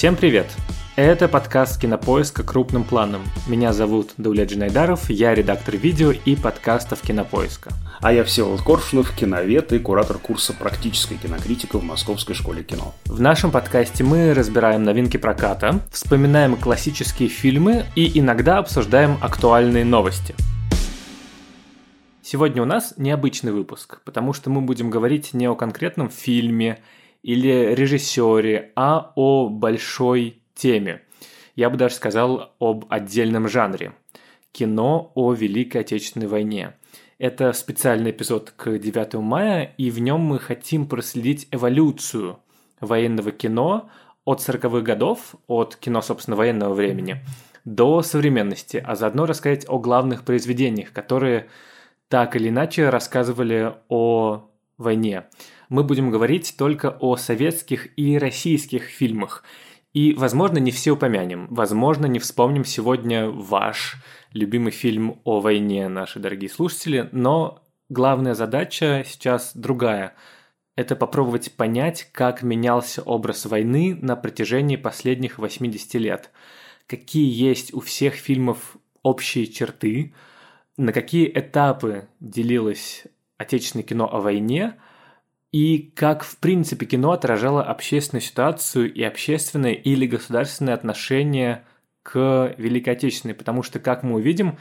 Всем привет! Это подкаст «Кинопоиска. Крупным планом». Меня зовут Даулет Джинайдаров, я редактор видео и подкастов «Кинопоиска». А я Всеволод Коршунов, киновед и куратор курса «Практическая кинокритика» в Московской школе кино. В нашем подкасте мы разбираем новинки проката, вспоминаем классические фильмы и иногда обсуждаем актуальные новости. Сегодня у нас необычный выпуск, потому что мы будем говорить не о конкретном фильме или режиссере, а о большой теме. Я бы даже сказал об отдельном жанре. Кино о Великой Отечественной войне. Это специальный эпизод к 9 мая, и в нем мы хотим проследить эволюцию военного кино от 40-х годов, от кино, собственно, военного времени, до современности, а заодно рассказать о главных произведениях, которые так или иначе рассказывали о войне. Мы будем говорить только о советских и российских фильмах – и, возможно, не все упомянем. Возможно, не вспомним сегодня ваш любимый фильм о войне, наши дорогие слушатели, но главная задача сейчас другая. Это попробовать понять, как менялся образ войны на протяжении последних 80 лет. Какие есть у всех фильмов общие черты, на какие этапы делилось отечественное кино о войне – и как, в принципе, кино отражало общественную ситуацию и общественное или государственное отношение к Великой Отечественной, потому что, как мы увидим,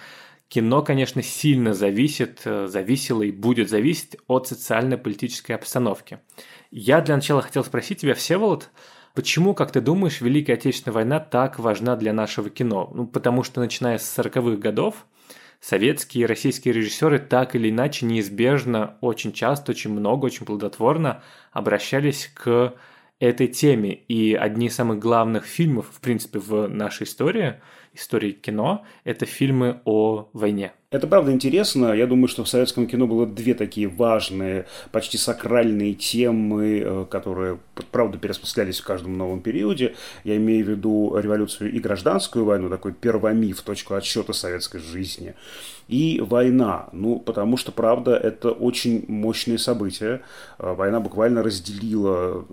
кино, конечно, сильно зависит, э, зависело и будет зависеть от социально-политической обстановки. Я для начала хотел спросить тебя, Всеволод, почему, как ты думаешь, Великая Отечественная война так важна для нашего кино? Ну, потому что, начиная с 40-х годов, советские и российские режиссеры так или иначе неизбежно, очень часто, очень много, очень плодотворно обращались к этой теме. И одни из самых главных фильмов, в принципе, в нашей истории, истории кино, это фильмы о войне. Это правда интересно. Я думаю, что в советском кино было две такие важные, почти сакральные темы, э, которые, правда, переосмыслялись в каждом новом периоде. Я имею в виду революцию и гражданскую войну, такой первомиф, точку отсчета советской жизни. И война. Ну, потому что, правда, это очень мощные события. Э, война буквально разделила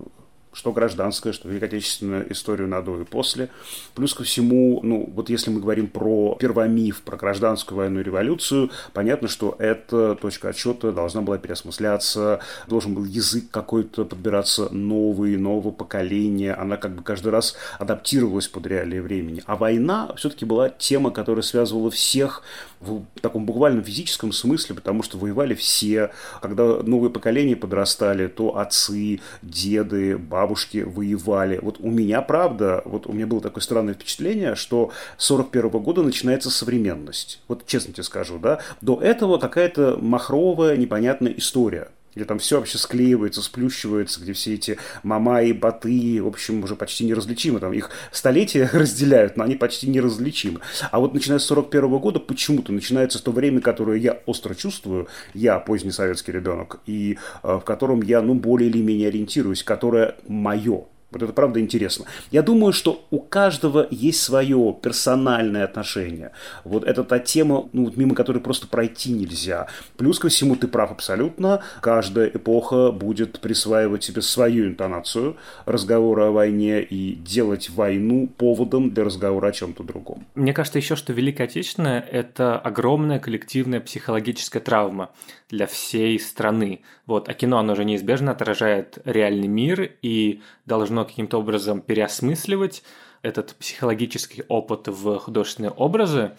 что гражданская, что Великой Отечественную историю на до и после. Плюс ко всему, ну, вот если мы говорим про первомиф, про гражданскую войну и революцию, понятно, что эта точка отсчета должна была переосмысляться, должен был язык какой-то подбираться новый, нового поколения, она как бы каждый раз адаптировалась под реалии времени. А война все-таки была тема, которая связывала всех в таком буквальном физическом смысле, потому что воевали все. Когда новые поколения подрастали, то отцы, деды, бабушки воевали. Вот у меня, правда, вот у меня было такое странное впечатление, что с 41 года начинается современность. Вот честно тебе скажу, да. До этого какая-то махровая, непонятная история где там все вообще склеивается, сплющивается, где все эти мама и баты, в общем, уже почти неразличимы. Там их столетия разделяют, но они почти неразличимы. А вот начиная с 41 года почему-то начинается то время, которое я остро чувствую, я поздний советский ребенок, и э, в котором я, ну, более или менее ориентируюсь, которое мое, вот это правда интересно. Я думаю, что у каждого есть свое персональное отношение. Вот это та тема, ну, мимо которой просто пройти нельзя. Плюс ко всему, ты прав абсолютно. Каждая эпоха будет присваивать себе свою интонацию разговора о войне и делать войну поводом для разговора о чем-то другом. Мне кажется еще, что Великая Отечественная – это огромная коллективная психологическая травма для всей страны. Вот, а кино, оно же неизбежно отражает реальный мир и должно каким-то образом переосмысливать этот психологический опыт в художественные образы.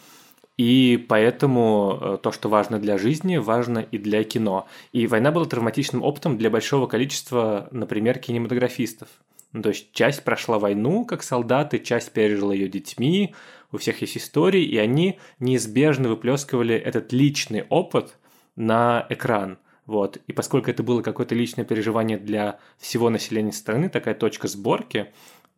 И поэтому э, то, что важно для жизни, важно и для кино. И война была травматичным опытом для большого количества, например, кинематографистов. Ну, то есть часть прошла войну как солдаты, часть пережила ее детьми, у всех есть истории, и они неизбежно выплескивали этот личный опыт на экран. Вот. И поскольку это было какое-то личное переживание для всего населения страны, такая точка сборки,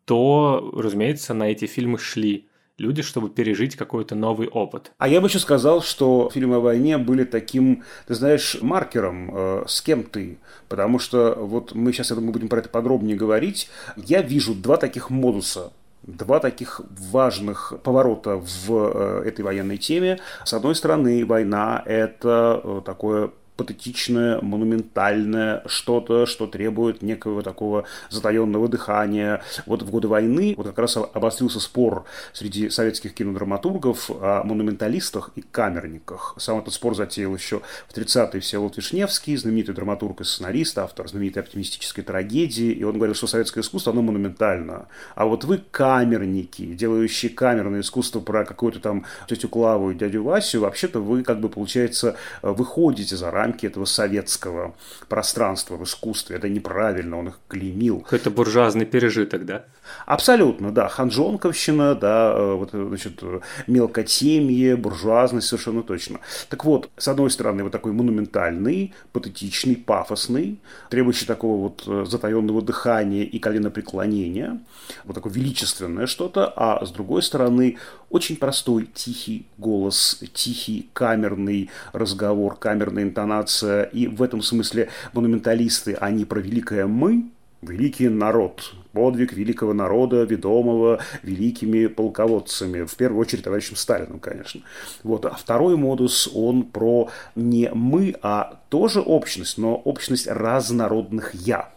то, разумеется, на эти фильмы шли люди, чтобы пережить какой-то новый опыт. А я бы еще сказал, что фильмы о войне были таким, ты знаешь, маркером, э, с кем ты. Потому что вот мы сейчас, я думаю, будем про это подробнее говорить. Я вижу два таких модуса два таких важных поворота в э, этой военной теме. С одной стороны, война – это э, такое патетичное, монументальное, что-то, что требует некого такого затаенного дыхания. Вот в годы войны вот как раз обострился спор среди советских кинодраматургов о монументалистах и камерниках. Сам этот спор затеял еще в 30-е Всеволод Вишневский, знаменитый драматург и сценарист, автор знаменитой оптимистической трагедии. И он говорил, что советское искусство, оно монументально. А вот вы камерники, делающие камерное искусство про какую-то там тетю Клаву и дядю Васю, вообще-то вы, как бы, получается, выходите за рамки этого советского пространства в искусстве. Это неправильно, он их клеймил. Какой-то буржуазный пережиток, да? Абсолютно, да. Ханжонковщина, да, э, вот, значит, мелкотемье, буржуазность, совершенно точно. Так вот, с одной стороны, вот такой монументальный, патетичный, пафосный, требующий такого вот э, затаенного дыхания и коленопреклонения, вот такое величественное что-то, а с другой стороны, очень простой, тихий голос, тихий камерный разговор, камерная интонация. И в этом смысле монументалисты, они про великое «мы», великий народ, подвиг великого народа, ведомого великими полководцами, в первую очередь товарищем Сталиным, конечно. Вот. А второй модус, он про не мы, а тоже общность, но общность разнородных «я».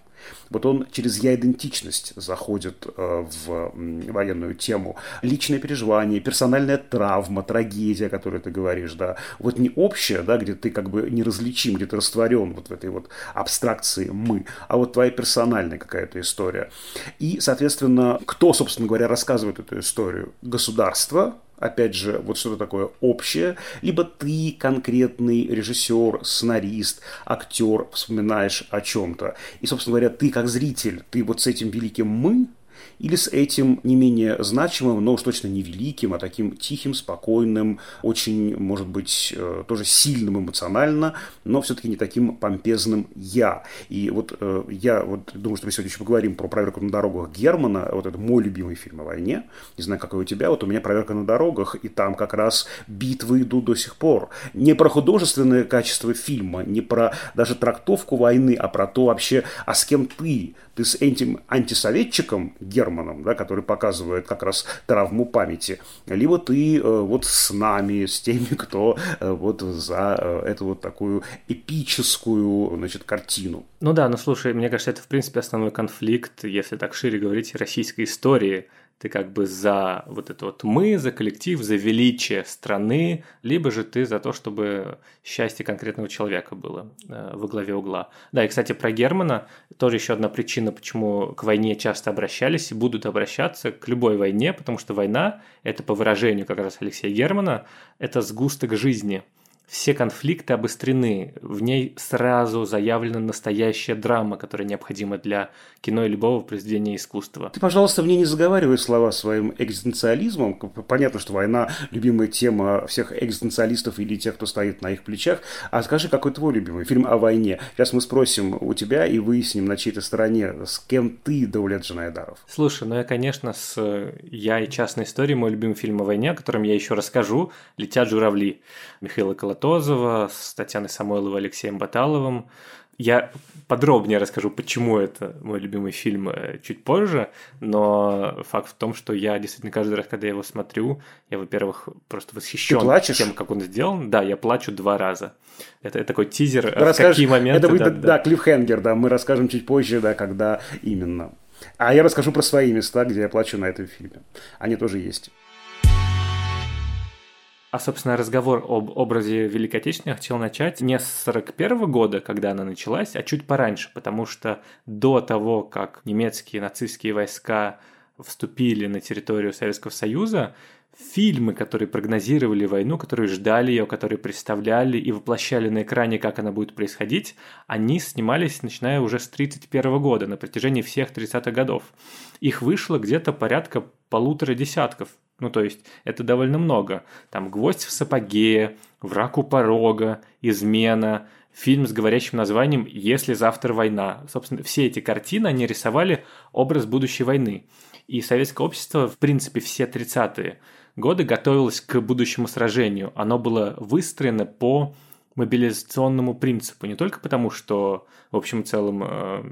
Вот он через я-идентичность заходит э, в военную тему. Личное переживание, персональная травма, трагедия, о которой ты говоришь, да. Вот не общее, да, где ты как бы неразличим, где ты растворен вот в этой вот абстракции «мы», а вот твоя персональная какая-то история. И, соответственно, кто, собственно говоря, рассказывает эту историю? Государство, опять же, вот что-то такое общее, либо ты конкретный режиссер, сценарист, актер вспоминаешь о чем-то. И, собственно говоря, ты как зритель, ты вот с этим великим «мы», или с этим не менее значимым, но уж точно не великим, а таким тихим, спокойным, очень, может быть, э, тоже сильным эмоционально, но все-таки не таким помпезным «я». И вот э, я вот думаю, что мы сегодня еще поговорим про «Проверку на дорогах» Германа, вот это мой любимый фильм о войне, не знаю, какой у тебя, вот у меня «Проверка на дорогах», и там как раз битвы идут до сих пор. Не про художественное качество фильма, не про даже трактовку войны, а про то вообще, а с кем ты, ты с этим антисоветчиком Германом, да, который показывает как раз травму памяти, либо ты э, вот с нами, с теми, кто э, вот за э, эту вот такую эпическую, значит, картину. Ну да, ну слушай, мне кажется, это в принципе основной конфликт, если так шире говорить, российской истории – ты как бы за вот это вот мы, за коллектив, за величие страны, либо же ты за то, чтобы счастье конкретного человека было э, во главе угла. Да, и, кстати, про Германа тоже еще одна причина, почему к войне часто обращались и будут обращаться к любой войне, потому что война, это по выражению как раз Алексея Германа, это сгусток жизни – все конфликты обострены, в ней сразу заявлена настоящая драма, которая необходима для кино и любого произведения искусства. Ты, пожалуйста, мне не заговаривай слова своим экзистенциализмом. Понятно, что война – любимая тема всех экзистенциалистов или тех, кто стоит на их плечах. А скажи, какой твой любимый фильм о войне? Сейчас мы спросим у тебя и выясним, на чьей-то стороне, с кем ты, Даулет Джанайдаров. Слушай, ну я, конечно, с «Я и частная история», мой любимый фильм о войне, о котором я еще расскажу, «Летят журавли» Михаила Колотозова, с Татьяной Самойловой, Алексеем Баталовым. Я подробнее расскажу, почему это мой любимый фильм э, чуть позже, но факт в том, что я действительно каждый раз, когда я его смотрю, я, во-первых, просто восхищен тем, как он сделан. Да, я плачу два раза. Это, это такой тизер, в какие моменты. Это будет, да, да, да, клиффхенгер, да, мы расскажем чуть позже, да, когда именно. А я расскажу про свои места, где я плачу на этом фильме. Они тоже есть. А, собственно, разговор об образе Великой Отечественной хотел начать не с 41 года, когда она началась, а чуть пораньше, потому что до того, как немецкие нацистские войска вступили на территорию Советского Союза, фильмы, которые прогнозировали войну, которые ждали ее, которые представляли и воплощали на экране, как она будет происходить, они снимались, начиная уже с 1931 года, на протяжении всех 30-х годов. Их вышло где-то порядка полутора десятков ну, то есть, это довольно много. Там «Гвоздь в сапоге», «Враг у порога», «Измена», фильм с говорящим названием «Если завтра война». Собственно, все эти картины, они рисовали образ будущей войны. И советское общество, в принципе, все 30-е годы готовилось к будущему сражению. Оно было выстроено по мобилизационному принципу. Не только потому, что, в общем целом, э,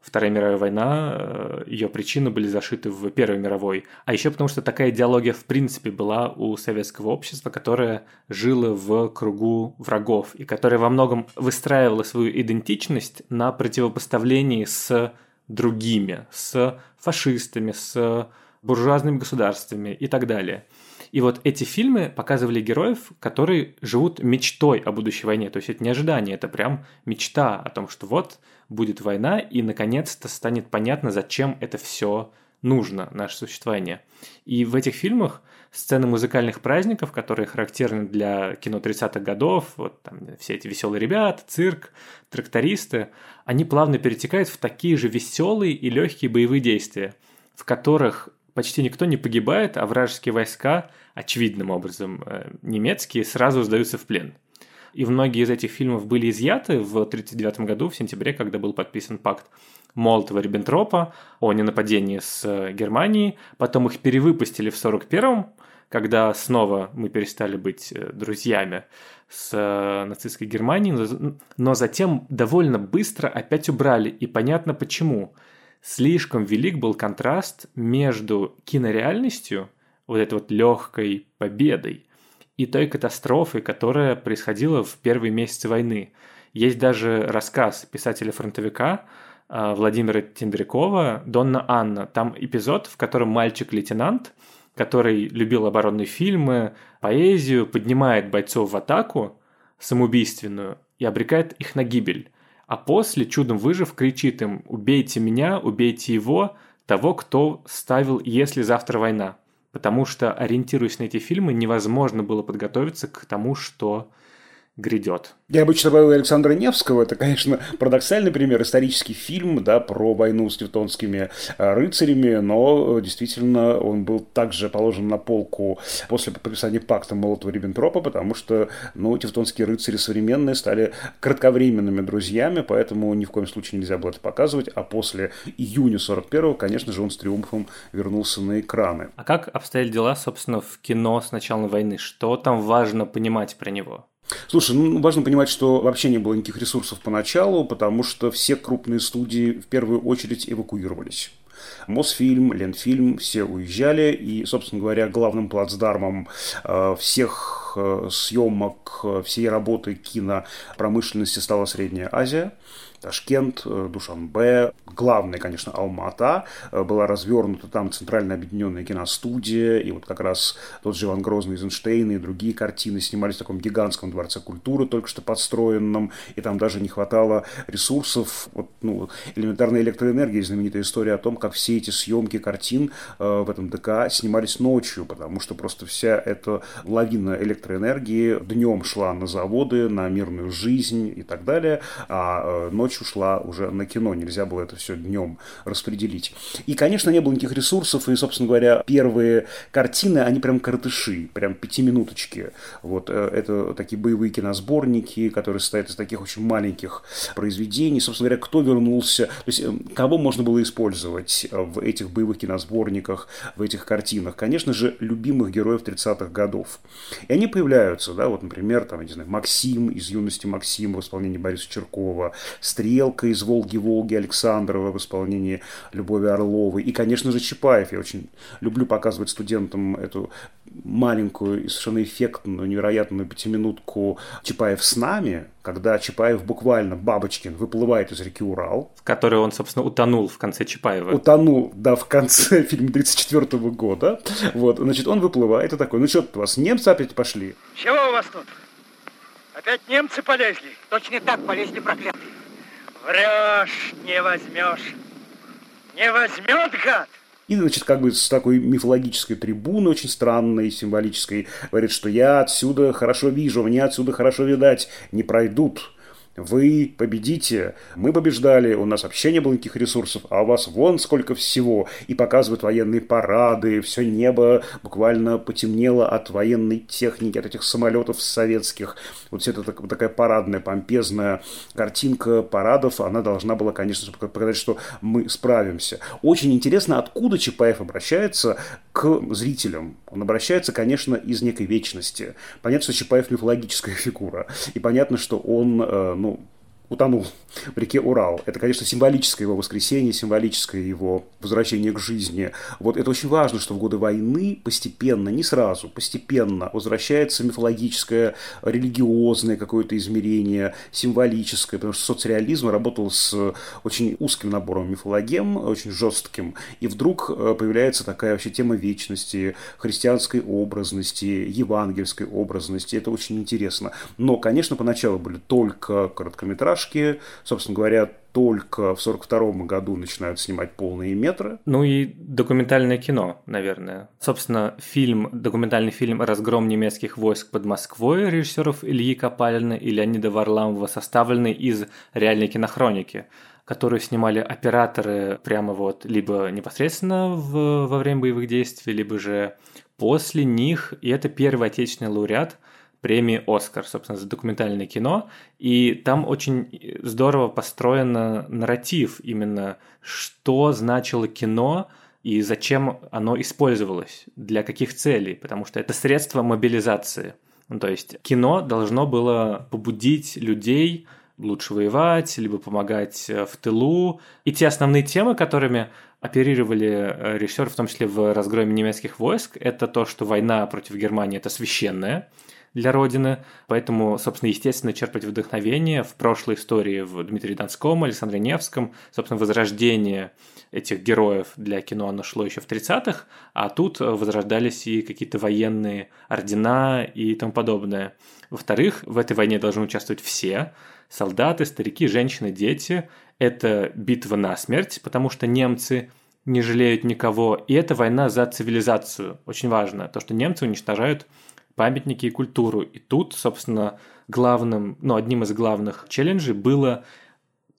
Вторая мировая война, э, ее причины были зашиты в Первой мировой. А еще потому, что такая идеология в принципе была у советского общества, которое жило в кругу врагов и которое во многом выстраивало свою идентичность на противопоставлении с другими, с фашистами, с буржуазными государствами и так далее. И вот эти фильмы показывали героев, которые живут мечтой о будущей войне. То есть это не ожидание, это прям мечта о том, что вот будет война, и наконец-то станет понятно, зачем это все нужно, наше существование. И в этих фильмах сцены музыкальных праздников, которые характерны для кино 30-х годов, вот там все эти веселые ребята, цирк, трактористы, они плавно перетекают в такие же веселые и легкие боевые действия, в которых почти никто не погибает, а вражеские войска, очевидным образом э, немецкие, сразу сдаются в плен. И многие из этих фильмов были изъяты в 1939 году, в сентябре, когда был подписан пакт Молотова-Риббентропа о ненападении с э, Германией. Потом их перевыпустили в 1941 когда снова мы перестали быть э, друзьями с нацистской Германией, но затем довольно быстро опять убрали, и понятно почему – слишком велик был контраст между кинореальностью, вот этой вот легкой победой, и той катастрофой, которая происходила в первые месяцы войны. Есть даже рассказ писателя-фронтовика а, Владимира Тендрякова «Донна Анна». Там эпизод, в котором мальчик-лейтенант, который любил оборонные фильмы, поэзию, поднимает бойцов в атаку самоубийственную и обрекает их на гибель а после, чудом выжив, кричит им «Убейте меня, убейте его, того, кто ставил «Если завтра война». Потому что, ориентируясь на эти фильмы, невозможно было подготовиться к тому, что грядет. Я обычно добавил Александра Невского. Это, конечно, парадоксальный пример, исторический фильм да, про войну с тевтонскими э, рыцарями, но э, действительно он был также положен на полку после подписания пакта Молотова-Риббентропа, потому что ну, тевтонские рыцари современные стали кратковременными друзьями, поэтому ни в коем случае нельзя было это показывать, а после июня 41-го, конечно же, он с триумфом вернулся на экраны. А как обстояли дела, собственно, в кино с начала войны? Что там важно понимать про него? Слушай, ну важно понимать, что вообще не было никаких ресурсов поначалу, потому что все крупные студии в первую очередь эвакуировались. Мосфильм, Ленфильм, все уезжали, и, собственно говоря, главным плацдармом э, всех э, съемок, э, всей работы кинопромышленности стала Средняя Азия – Ташкент, э, Душанбе, главная, конечно, Алмата, была развернута там Центральная объединенная киностудия, и вот как раз тот же Иван Грозный, Эйзенштейн и другие картины снимались в таком гигантском дворце культуры, только что подстроенном, и там даже не хватало ресурсов, вот, ну, элементарной электроэнергии, знаменитая история о том, как все эти съемки картин в этом ДК снимались ночью, потому что просто вся эта лавина электроэнергии днем шла на заводы, на мирную жизнь и так далее, а ночью ночь ушла уже на кино, нельзя было это все днем распределить. И, конечно, не было никаких ресурсов, и, собственно говоря, первые картины, они прям коротыши, прям пятиминуточки. Вот э, это такие боевые киносборники, которые состоят из таких очень маленьких произведений. Собственно говоря, кто вернулся, то есть э, кого можно было использовать в этих боевых киносборниках, в этих картинах? Конечно же, любимых героев 30-х годов. И они появляются, да, вот, например, там, я не знаю, Максим из «Юности Максима» в исполнении Бориса Черкова, «Стрелка» из «Волги-Волги» Александрова в исполнении Любови Орловой. И, конечно же, Чапаев. Я очень люблю показывать студентам эту маленькую и совершенно эффектную, невероятную пятиминутку Чапаев с нами, когда Чапаев буквально, Бабочкин, выплывает из реки Урал. В которой он, собственно, утонул в конце Чапаева. Утонул, да, в конце фильма 34 года. Вот, значит, он выплывает и такой, ну что у вас, немцы опять пошли? Чего у вас тут? Опять немцы полезли? Точно так полезли, проклятые. Врешь, не возьмешь. Не возьмет, гад! И, значит, как бы с такой мифологической трибуны, очень странной, символической, говорит, что я отсюда хорошо вижу, мне отсюда хорошо видать, не пройдут вы победите, мы побеждали, у нас вообще не было никаких ресурсов, а у вас вон сколько всего. И показывают военные парады, все небо буквально потемнело от военной техники, от этих самолетов советских. Вот вся эта такая парадная, помпезная картинка парадов, она должна была, конечно показать, что мы справимся. Очень интересно, откуда Чапаев обращается к зрителям. Он обращается, конечно, из некой вечности. Понятно, что Чапаев мифологическая фигура. И понятно, что он, э, ну, утонул в реке Урал. Это, конечно, символическое его воскресенье, символическое его возвращение к жизни. Вот это очень важно, что в годы войны постепенно, не сразу, постепенно возвращается мифологическое, религиозное какое-то измерение, символическое, потому что соцреализм работал с очень узким набором мифологем, очень жестким, и вдруг э, появляется такая вообще тема вечности, христианской образности, евангельской образности. Это очень интересно. Но, конечно, поначалу были только короткометражки, собственно говоря, только в 1942 году начинают снимать полные метры. Ну и документальное кино, наверное. Собственно, фильм, документальный фильм «Разгром немецких войск под Москвой» режиссеров Ильи Копалина и Леонида Варламова составленный из реальной кинохроники которые снимали операторы прямо вот либо непосредственно в, во время боевых действий, либо же после них. И это первый отечественный лауреат премии «Оскар», собственно, за документальное кино. И там очень здорово построен нарратив именно, что значило кино и зачем оно использовалось, для каких целей, потому что это средство мобилизации. Ну, то есть кино должно было побудить людей лучше воевать, либо помогать э, в тылу. И те основные темы, которыми оперировали э, режиссеры, в том числе в разгроме немецких войск, это то, что война против Германии – это священная для Родины, поэтому, собственно, естественно, черпать вдохновение в прошлой истории в Дмитрии Донском, Александре Невском, собственно, возрождение этих героев для кино, оно шло еще в 30-х, а тут возрождались и какие-то военные ордена и тому подобное. Во-вторых, в этой войне должны участвовать все, солдаты, старики, женщины, дети. Это битва на смерть, потому что немцы не жалеют никого. И это война за цивилизацию. Очень важно. То, что немцы уничтожают памятники и культуру. И тут, собственно, главным, ну, одним из главных челленджей было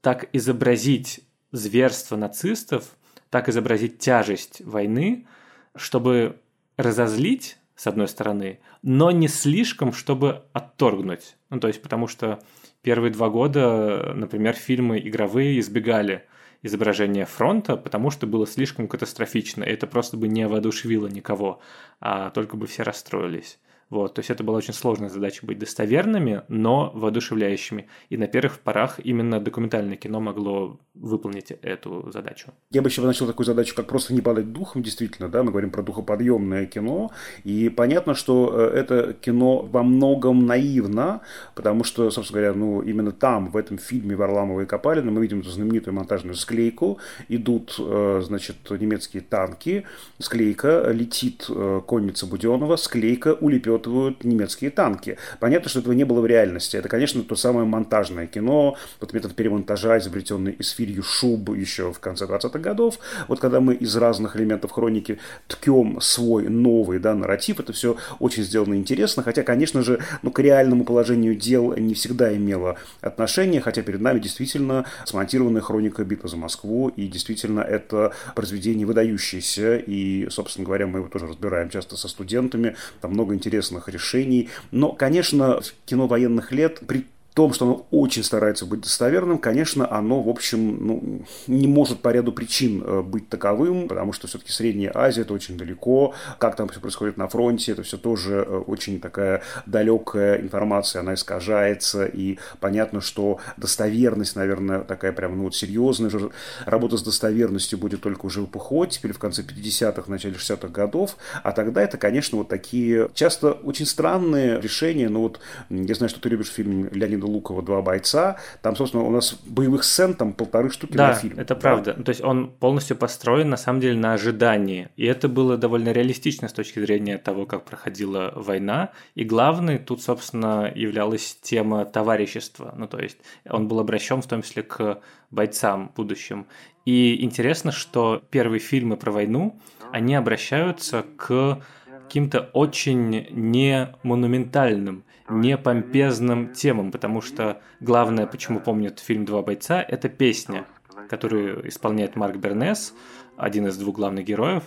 так изобразить зверство нацистов, так изобразить тяжесть войны, чтобы разозлить, с одной стороны, но не слишком, чтобы отторгнуть. Ну, то есть, потому что первые два года, например, фильмы игровые избегали изображения фронта, потому что было слишком катастрофично. И это просто бы не воодушевило никого, а только бы все расстроились. Вот, то есть это была очень сложная задача быть достоверными, но воодушевляющими. И на первых порах именно документальное кино могло выполнить эту задачу. Я бы еще начал такую задачу, как просто не падать духом, действительно, да, мы говорим про духоподъемное кино, и понятно, что э, это кино во многом наивно, потому что, собственно говоря, ну, именно там, в этом фильме Варламова и Копалина, мы видим эту знаменитую монтажную склейку, идут, э, значит, немецкие танки, склейка, летит э, конница Буденова, склейка улепет улепетывают немецкие танки. Понятно, что этого не было в реальности. Это, конечно, то самое монтажное кино, вот метод перемонтажа, изобретенный Исфирью Шуб еще в конце 20-х годов. Вот когда мы из разных элементов хроники ткем свой новый да, нарратив, это все очень сделано интересно, хотя, конечно же, ну, к реальному положению дел не всегда имело отношение, хотя перед нами действительно смонтированная хроника битвы за Москву, и действительно это произведение выдающееся, и, собственно говоря, мы его тоже разбираем часто со студентами, там много интересных интересных решений. Но, конечно, кино военных лет при том, что оно очень старается быть достоверным, конечно, оно, в общем, ну, не может по ряду причин э, быть таковым, потому что все-таки Средняя Азия – это очень далеко, как там все происходит на фронте, это все тоже э, очень такая далекая информация, она искажается, и понятно, что достоверность, наверное, такая прям, ну, вот серьезная же работа с достоверностью будет только уже в эпоху теперь в конце 50-х, начале 60-х годов, а тогда это, конечно, вот такие часто очень странные решения, ну вот, я знаю, что ты любишь фильм Леонида Лукова «Два бойца». Там, собственно, у нас боевых сцен там полторы штуки да, на фильм. это да? правда. То есть он полностью построен, на самом деле, на ожидании. И это было довольно реалистично с точки зрения того, как проходила война. И главной тут, собственно, являлась тема товарищества. Ну, то есть он был обращен в том числе к бойцам будущим. И интересно, что первые фильмы про войну, они обращаются к каким-то очень не монументальным не помпезным темам, потому что главное, почему помнят фильм «Два бойца», это песня, которую исполняет Марк Бернес, один из двух главных героев.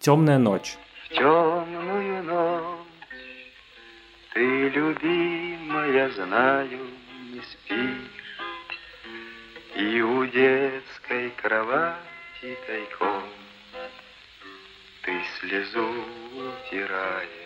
«Темная ночь». темную ночь ты, любимая, знаю, не спишь, И у детской кровати тайком Ты слезу утираешь.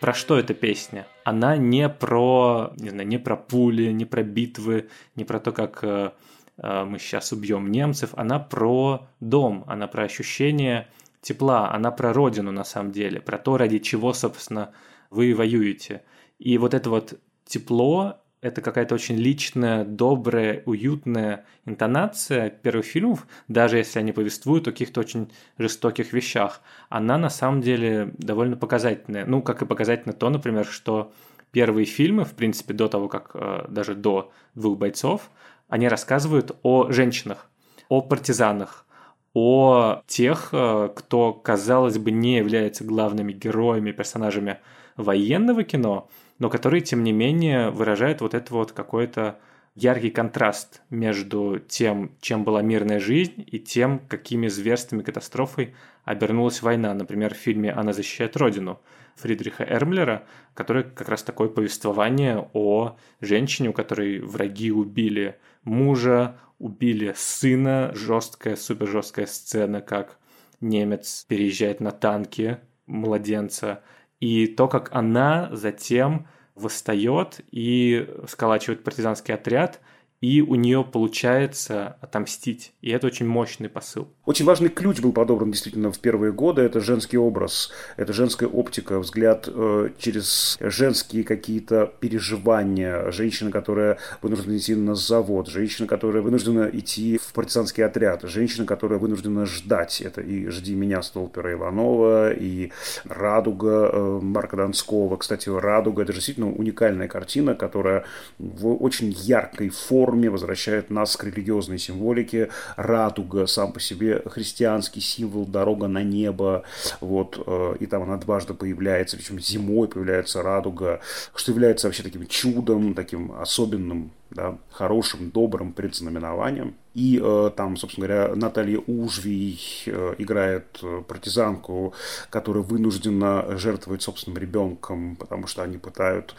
Про что эта песня? Она не про, не знаю, не про пули, не про битвы, не про то, как э, э, мы сейчас убьем немцев. Она про дом, она про ощущение тепла, она про родину на самом деле, про то, ради чего, собственно, вы воюете. И вот это вот тепло это какая-то очень личная, добрая, уютная интонация первых фильмов, даже если они повествуют о каких-то очень жестоких вещах. Она на самом деле довольно показательная. Ну, как и показательно то, например, что первые фильмы, в принципе, до того, как э, даже до «Двух бойцов», они рассказывают о женщинах, о партизанах, о тех, э, кто, казалось бы, не является главными героями, персонажами военного кино, но которые, тем не менее, выражают вот это вот какой-то яркий контраст между тем, чем была мирная жизнь, и тем, какими зверствами, катастрофой обернулась война. Например, в фильме «Она защищает Родину» Фридриха Эрмлера, который как раз такое повествование о женщине, у которой враги убили мужа, убили сына, жесткая, супер жесткая сцена, как немец переезжает на танке младенца – и то, как она затем восстает и сколачивает партизанский отряд – и у нее получается отомстить. И это очень мощный посыл. Очень важный ключ был подобран действительно в первые годы. Это женский образ, это женская оптика, взгляд э, через женские какие-то переживания. Женщина, которая вынуждена идти на завод, женщина, которая вынуждена идти в партизанский отряд, женщина, которая вынуждена ждать. Это и «Жди меня» Столпера Иванова, и «Радуга» э, Марка Донского. Кстати, «Радуга» — это действительно уникальная картина, которая в очень яркой форме форме, возвращает нас к религиозной символике. Радуга сам по себе христианский символ, дорога на небо. Вот, э, и там она дважды появляется, причем зимой появляется радуга, что является вообще таким чудом, таким особенным да, хорошим, добрым предзнаменованием. И э, там, собственно говоря, Наталья Ужвий э, играет э, партизанку, которая вынуждена жертвовать собственным ребенком, потому что они пытают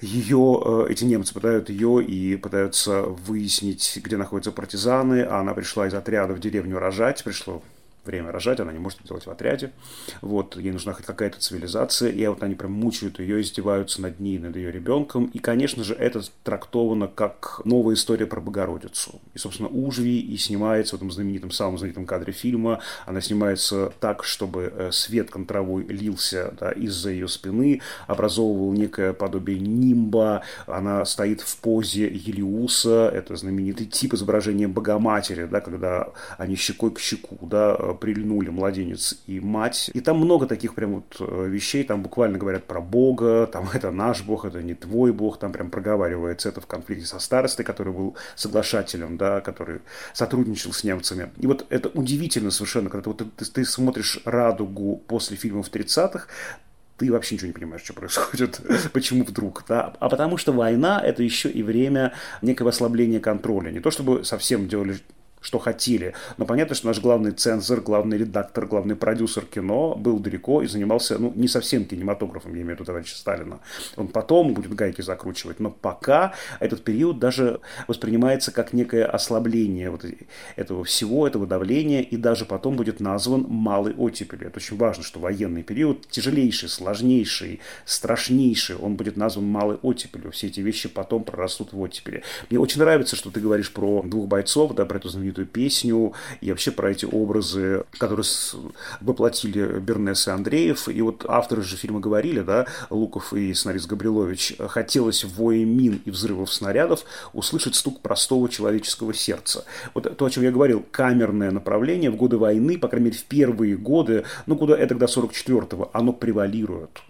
ее, э, эти немцы пытают ее и пытаются выяснить, где находятся партизаны, а она пришла из отряда в деревню рожать, пришло время рожать, она не может делать в отряде. Вот, ей нужна хоть какая-то цивилизация, и вот они прям мучают ее, издеваются над ней, над ее ребенком. И, конечно же, это трактовано как новая история про Богородицу. И, собственно, Ужви и снимается в этом знаменитом, самом знаменитом кадре фильма. Она снимается так, чтобы э, свет контровой лился да, из-за ее спины, образовывал некое подобие нимба. Она стоит в позе Елиуса, это знаменитый тип изображения Богоматери, да, когда они щекой к щеку, да, прильнули младенец и мать. И там много таких прям вот э, вещей, там буквально говорят про Бога, там это наш Бог, это не твой Бог, там прям проговаривается это в конфликте со старостой, который был соглашателем, да, который сотрудничал с немцами. И вот это удивительно совершенно, когда ты, вот, ты, ты смотришь «Радугу» после фильмов 30-х, ты вообще ничего не понимаешь, что происходит, почему вдруг, да, а потому что война – это еще и время некого ослабления контроля, не то чтобы совсем делали что хотели. Но понятно, что наш главный цензор, главный редактор, главный продюсер кино был далеко и занимался, ну, не совсем кинематографом, я имею в виду товарища Сталина. Он потом будет гайки закручивать, но пока этот период даже воспринимается как некое ослабление вот этого всего, этого давления, и даже потом будет назван малой оттепелью. Это очень важно, что военный период тяжелейший, сложнейший, страшнейший, он будет назван малой оттепелью. Все эти вещи потом прорастут в оттепели. Мне очень нравится, что ты говоришь про двух бойцов, да, про эту знаменитую знаменитую песню и вообще про эти образы, которые воплотили Бернес и Андреев. И вот авторы же фильма говорили, да, Луков и сценарист Габрилович, хотелось в мин и взрывов снарядов услышать стук простого человеческого сердца. Вот то, о чем я говорил, камерное направление в годы войны, по крайней мере, в первые годы, ну, куда это до 44-го, оно превалирует.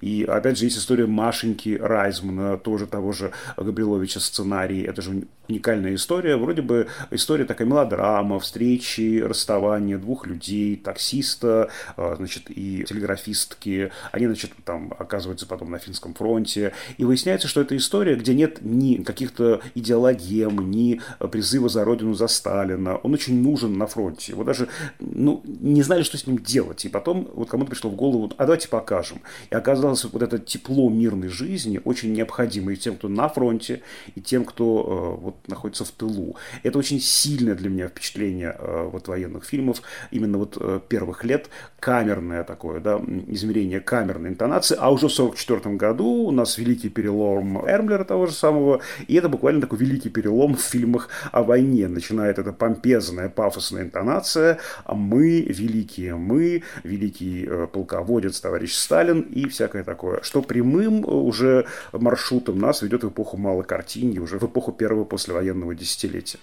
И опять же есть история Машеньки Райзмана, тоже того же Габриловича сценарий. Это же уникальная история. Вроде бы история такая мелодрама, встречи, расставания двух людей, таксиста, а, значит, и телеграфистки. Они, значит, там оказываются потом на финском фронте. И выясняется, что это история, где нет ни каких-то идеологем, ни призыва за родину за Сталина. Он очень нужен на фронте. Его даже ну, не знали, что с ним делать. И потом вот кому-то пришло в голову, а давайте покажем. И оказалось вот это тепло мирной жизни очень необходимо и тем, кто на фронте, и тем, кто э, вот находится в тылу. Это очень сильное для меня впечатление э, вот военных фильмов, именно вот э, первых лет, камерное такое, да, измерение камерной интонации, а уже в 1944 году у нас великий перелом Эрмлера того же самого, и это буквально такой великий перелом в фильмах о войне. Начинает эта помпезная, пафосная интонация, а мы, великие мы, великий э, полководец товарищ Сталин и всякое такое, что прямым э, уже маршрутом нас ведет в эпоху малой картинки, уже в эпоху первого послевоенного десятилетия.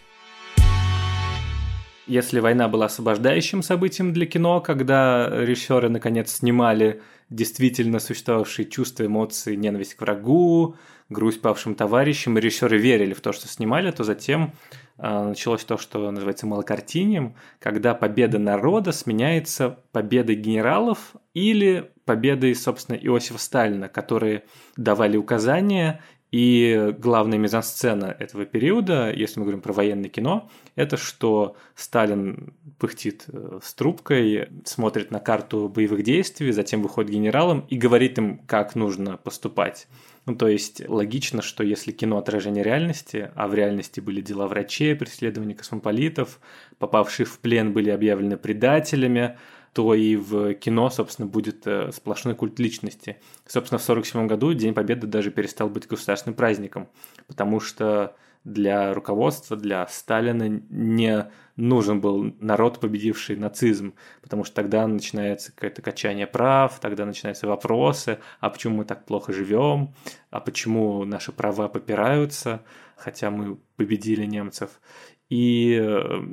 Если война была освобождающим событием для кино, когда режиссеры наконец снимали действительно существовавшие чувства, эмоции, ненависть к врагу, грусть павшим товарищам, и режиссеры верили в то, что снимали, то затем э, началось то, что называется малокартинием, когда победа народа сменяется победой генералов или победой, собственно, Иосифа Сталина, которые давали указания и главная мизансцена этого периода, если мы говорим про военное кино, это что Сталин пыхтит э, с трубкой, смотрит на карту боевых действий, затем выходит генералом и говорит им, как нужно поступать. Ну, то есть логично, что если кино отражение реальности, а в реальности были дела врачей, преследования космополитов, попавшие в плен были объявлены предателями, то и в кино, собственно, будет э, сплошной культ личности. Собственно, в 1947 году День Победы даже перестал быть государственным праздником, потому что для руководства, для Сталина не нужен был народ, победивший нацизм, потому что тогда начинается какое-то качание прав, тогда начинаются вопросы, а почему мы так плохо живем, а почему наши права попираются, хотя мы победили немцев. И, э,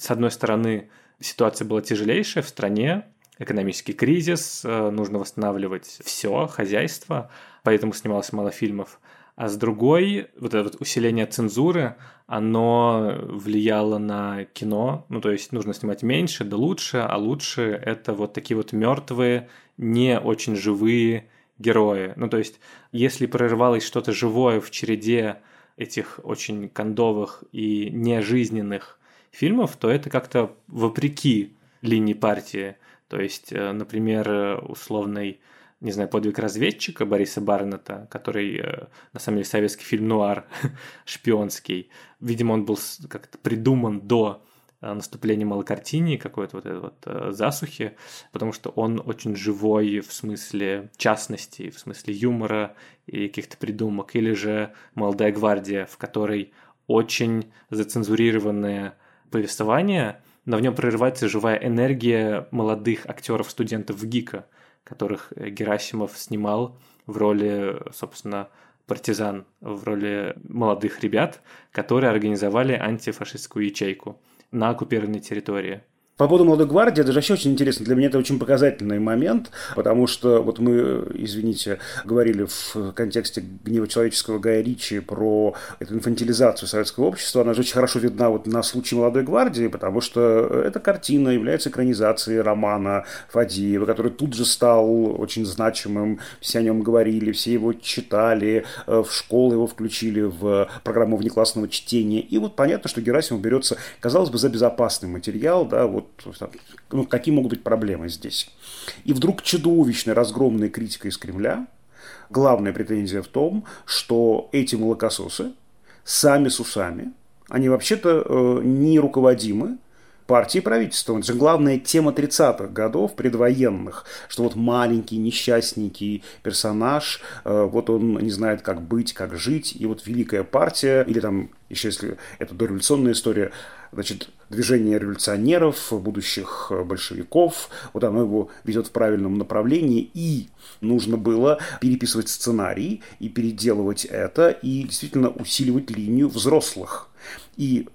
с одной стороны, ситуация была тяжелейшая в стране, экономический кризис, э, нужно восстанавливать все, хозяйство, поэтому снималось мало фильмов. А с другой, вот это вот усиление цензуры, оно влияло на кино, ну то есть нужно снимать меньше, да лучше, а лучше это вот такие вот мертвые, не очень живые герои. Ну то есть если прорывалось что-то живое в череде этих очень кондовых и нежизненных фильмов, то это как-то вопреки линии партии. То есть, э, например, условный не знаю, подвиг разведчика Бориса Барнета, который, э, на самом деле, советский фильм «Нуар», шпионский. Видимо, он был как-то придуман до э, наступления малокартини, какой-то вот этой вот засухи, потому что он очень живой в смысле частности, в смысле юмора и каких-то придумок. Или же «Молодая гвардия», в которой очень зацензурированные повествование, но в нем прорывается живая энергия молодых актеров-студентов ГИКа, которых э, Герасимов снимал в роли, собственно, партизан, в роли молодых ребят, которые организовали антифашистскую ячейку на оккупированной территории. По поводу «Молодой гвардии» это же вообще очень интересно. Для меня это очень показательный момент, потому что вот мы, извините, говорили в контексте «Гнева человеческого» Гая Ричи про эту инфантилизацию советского общества. Она же очень хорошо видна вот на случае «Молодой гвардии», потому что эта картина является экранизацией романа Фадеева, который тут же стал очень значимым. Все о нем говорили, все его читали, э, в школу его включили в программу внеклассного чтения. И вот понятно, что Герасимов берется, казалось бы, за безопасный материал, да, вот ну, какие могут быть проблемы здесь. И вдруг чудовищная разгромная критика из Кремля, главная претензия в том, что эти молокососы сами с усами, они вообще-то э, не руководимы партии и правительством. Это же главная тема 30-х годов, предвоенных, что вот маленький, несчастненький персонаж, э, вот он не знает, как быть, как жить, и вот великая партия, или там, еще если это дореволюционная история, значит, движение революционеров, будущих большевиков, вот оно его ведет в правильном направлении, и нужно было переписывать сценарий и переделывать это, и действительно усиливать линию взрослых. И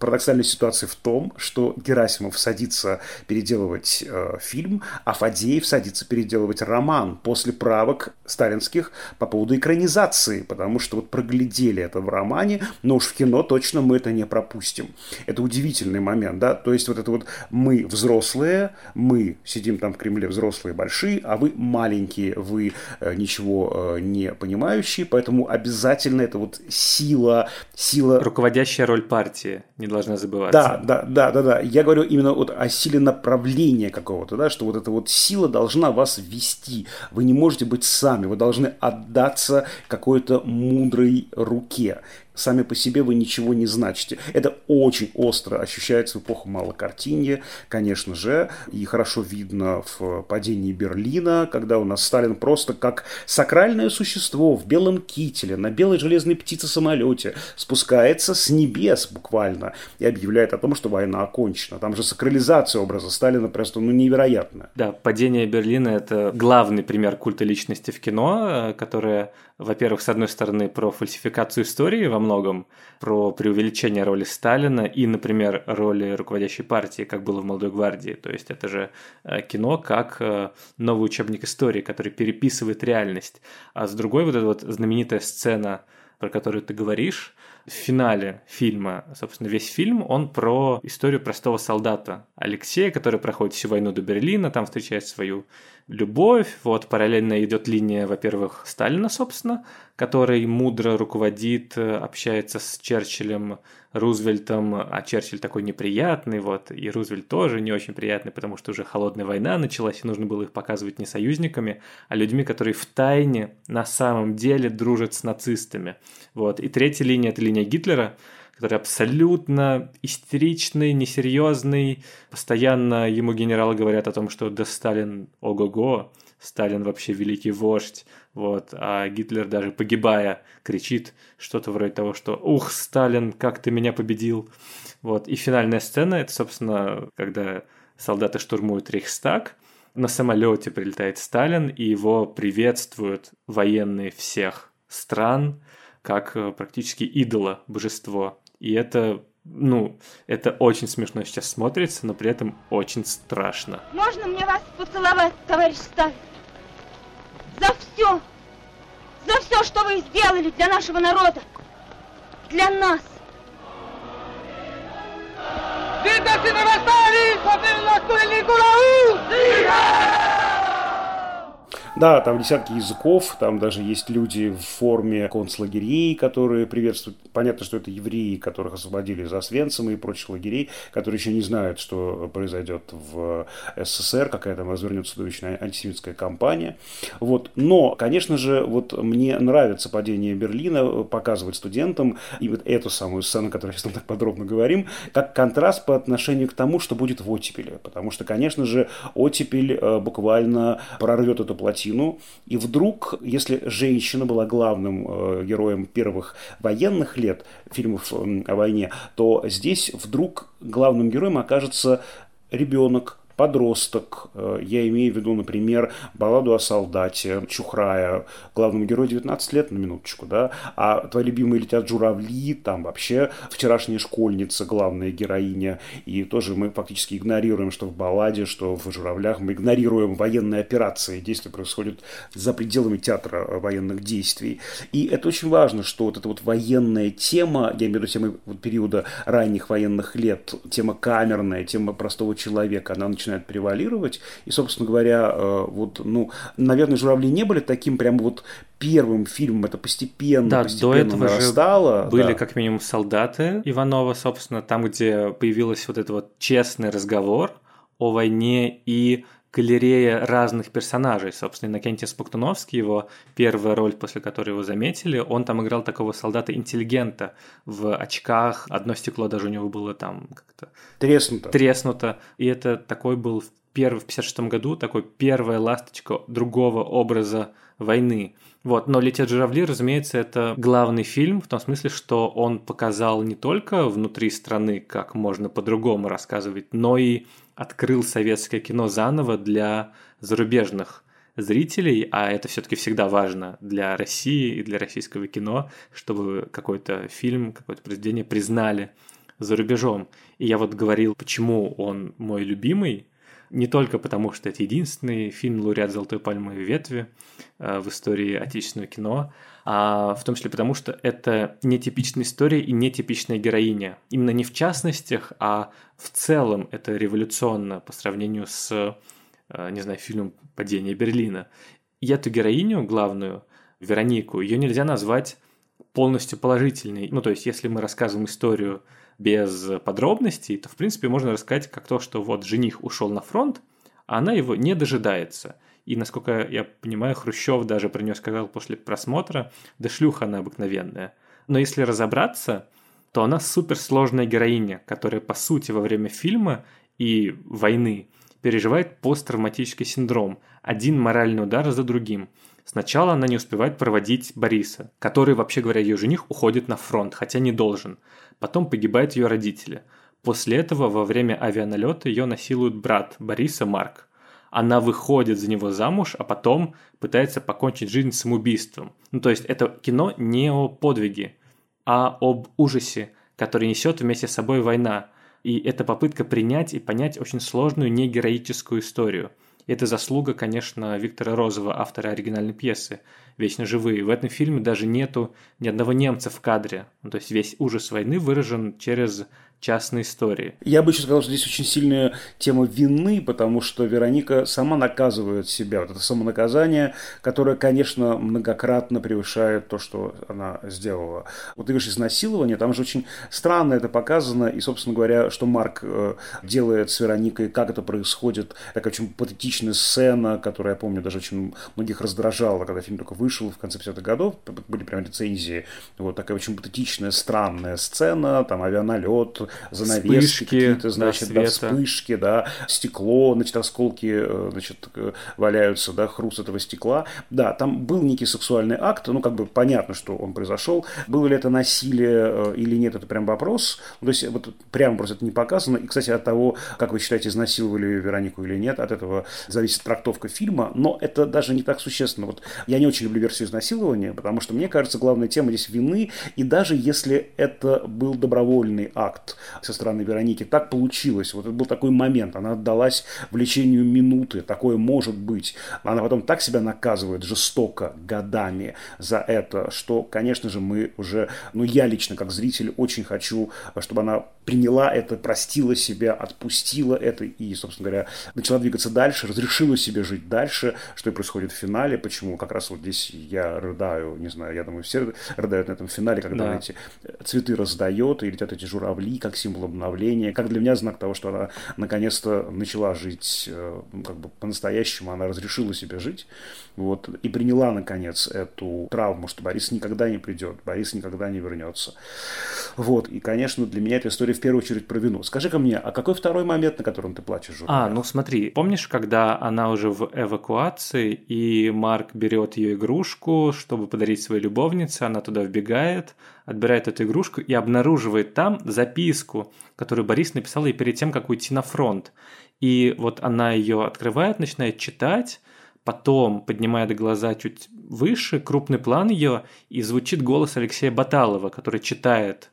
парадоксальная ситуация в том, что Герасимов садится переделывать э, фильм, а Фадеев садится переделывать роман после правок сталинских по поводу экранизации, потому что вот проглядели это в романе, но уж в кино точно мы это не пропустим. Это удивительный момент, да, то есть вот это вот мы взрослые, мы сидим там в Кремле взрослые большие, а вы маленькие, вы э, ничего э, не понимающие, поэтому обязательно это вот сила, сила... Руководящая роль партии, не должна забываться. Да, да, да, да, да. Я говорю именно вот о силе направления какого-то, да, что вот эта вот сила должна вас вести. Вы не можете быть сами, вы должны отдаться какой-то мудрой руке сами по себе вы ничего не значите. Это очень остро ощущается в эпоху малокартинья, конечно же, и хорошо видно в падении Берлина, когда у нас Сталин просто как сакральное существо в белом кителе, на белой железной птице-самолете спускается с небес буквально и объявляет о том, что война окончена. Там же сакрализация образа Сталина просто ну, невероятная. Да, падение Берлина – это главный пример культа личности в кино, э, которое во-первых, с одной стороны, про фальсификацию истории во многом, про преувеличение роли Сталина и, например, роли руководящей партии, как было в «Молодой гвардии». То есть это же э, кино как э, новый учебник истории, который переписывает реальность. А с другой вот эта вот знаменитая сцена, про которую ты говоришь, в финале фильма, собственно, весь фильм, он про историю простого солдата Алексея, который проходит всю войну до Берлина, там встречает свою любовь. Вот параллельно идет линия, во-первых, Сталина, собственно, который мудро руководит, общается с Черчиллем, Рузвельтом, а Черчилль такой неприятный, вот, и Рузвельт тоже не очень приятный, потому что уже холодная война началась, и нужно было их показывать не союзниками, а людьми, которые в тайне на самом деле дружат с нацистами. Вот. И третья линия – это линия Гитлера, который абсолютно истеричный, несерьезный. Постоянно ему генералы говорят о том, что да Сталин ого-го, Сталин вообще великий вождь, вот, а Гитлер даже погибая кричит что-то вроде того, что «Ух, Сталин, как ты меня победил!» Вот, и финальная сцена – это, собственно, когда солдаты штурмуют Рейхстаг, на самолете прилетает Сталин, и его приветствуют военные всех стран, как э, практически идола, божество. И это, ну, это очень смешно сейчас смотрится, но при этом очень страшно. Можно мне вас поцеловать, товарищ Сталин? За все, за все, что вы сделали для нашего народа, для нас. ¡Vita Cinemastari! ¡Papel la ¡Viva! Да, там десятки языков, там даже есть люди в форме концлагерей, которые приветствуют. Понятно, что это евреи, которых освободили из Освенцима и прочих лагерей, которые еще не знают, что произойдет в СССР, какая там развернется чудовищная антисемитская кампания. Вот. Но, конечно же, вот мне нравится падение Берлина показывать студентам и вот эту самую сцену, о которой сейчас мы так подробно говорим, как контраст по отношению к тому, что будет в оттепеле. Потому что, конечно же, оттепель э, буквально прорвет эту плотину картину, и вдруг, если женщина была главным э, героем первых военных лет фильмов э, о войне, то здесь вдруг главным героем окажется ребенок, подросток. Э, я имею в виду, например, балладу о солдате Чухрая, главному герою 19 лет, на минуточку, да, а твои любимые летят журавли, там вообще вчерашняя школьница, главная героиня, и тоже мы фактически игнорируем, что в балладе, что в журавлях, мы игнорируем военные операции, действия происходят за пределами театра военных действий. И это очень важно, что вот эта вот военная тема, я имею в виду тему периода ранних военных лет, тема камерная, тема простого человека, она начинает начинает превалировать. И, собственно говоря, э, вот, ну, наверное, «Журавли» не были таким прям вот первым фильмом, это постепенно, да, постепенно до этого нарастало. Же были да. как минимум «Солдаты» Иванова, собственно, там, где появился вот этот вот честный разговор о войне и галерея разных персонажей. Собственно, Иннокентий Спуктуновский, его первая роль, после которой его заметили, он там играл такого солдата-интеллигента в очках. Одно стекло даже у него было там как-то... Треснуто. Треснуто. И это такой был первый в 56 году, такой первая ласточка другого образа войны. Вот, но «Летят журавли», разумеется, это главный фильм в том смысле, что он показал не только внутри страны, как можно по-другому рассказывать, но и открыл советское кино заново для зарубежных зрителей, а это все-таки всегда важно для России и для российского кино, чтобы какой-то фильм, какое-то произведение признали за рубежом. И я вот говорил, почему он мой любимый, не только потому, что это единственный фильм «Лауреат Золотой пальмы ветви» э, в истории отечественного кино, а в том числе потому, что это нетипичная история и нетипичная героиня. Именно не в частностях, а в целом это революционно по сравнению с, э, не знаю, фильмом «Падение Берлина». И эту героиню главную, Веронику, ее нельзя назвать полностью положительной. Ну, то есть, если мы рассказываем историю без подробностей, то, в принципе, можно рассказать как то, что вот жених ушел на фронт, а она его не дожидается. И, насколько я понимаю, Хрущев даже про нее сказал после просмотра, да шлюха она обыкновенная. Но если разобраться, то она суперсложная героиня, которая, по сути, во время фильма и войны переживает посттравматический синдром, один моральный удар за другим. Сначала она не успевает проводить Бориса, который, вообще говоря, ее жених уходит на фронт, хотя не должен. Потом погибают ее родители. После этого во время авианалета ее насилует брат Бориса Марк. Она выходит за него замуж, а потом пытается покончить жизнь самоубийством. Ну, то есть это кино не о подвиге, а об ужасе, который несет вместе с собой война. И это попытка принять и понять очень сложную негероическую историю. Это заслуга, конечно, Виктора Розова, автора оригинальной пьесы «Вечно живые». В этом фильме даже нету ни одного немца в кадре. Ну, то есть весь ужас войны выражен через частной истории. Я бы еще сказал, что здесь очень сильная тема вины, потому что Вероника сама наказывает себя. Вот это самонаказание, которое, конечно, многократно превышает то, что она сделала. Вот ты говоришь, изнасилование, там же очень странно это показано, и, собственно говоря, что Марк э, делает с Вероникой, как это происходит, такая очень патетичная сцена, которая, я помню, даже очень многих раздражала, когда фильм только вышел в конце 50-х годов, были прям рецензии, вот такая очень патетичная, странная сцена, там авианалет, занавески какие-то, значит, да, да, вспышки, да, стекло, значит, осколки, э, значит, э, валяются, да, хруст этого стекла. Да, там был некий сексуальный акт, ну, как бы понятно, что он произошел. Было ли это насилие э, или нет, это прям вопрос. Ну, то есть, вот прямо просто это не показано. И, кстати, от того, как вы считаете, изнасиловали Веронику или нет, от этого зависит трактовка фильма, но это даже не так существенно. Вот я не очень люблю версию изнасилования, потому что, мне кажется, главная тема здесь вины, и даже если это был добровольный акт, со стороны Вероники. Так получилось. Вот это был такой момент. Она отдалась влечению минуты. Такое может быть. Она потом так себя наказывает жестоко годами за это, что, конечно же, мы уже, ну, я лично как зритель очень хочу, чтобы она приняла это, простила себя, отпустила это и, собственно говоря, начала двигаться дальше, разрешила себе жить дальше, что и происходит в финале, почему как раз вот здесь я рыдаю, не знаю, я думаю, все рыдают на этом финале, когда да. эти цветы раздает, и летят эти журавли, как символ обновления, как для меня знак того, что она наконец-то начала жить э, как бы по-настоящему, она разрешила себе жить, вот, и приняла, наконец, эту травму, что Борис никогда не придет, Борис никогда не вернется. Вот, и, конечно, для меня эта история в первую очередь про вину. Скажи-ка мне, а какой второй момент, на котором ты плачешь? А, ну смотри, помнишь, когда она уже в эвакуации, и Марк берет ее игрушку, чтобы подарить своей любовнице, она туда вбегает, отбирает эту игрушку и обнаруживает там записку, которую Борис написал ей перед тем, как уйти на фронт. И вот она ее открывает, начинает читать, потом поднимает глаза чуть выше, крупный план ее, и звучит голос Алексея Баталова, который читает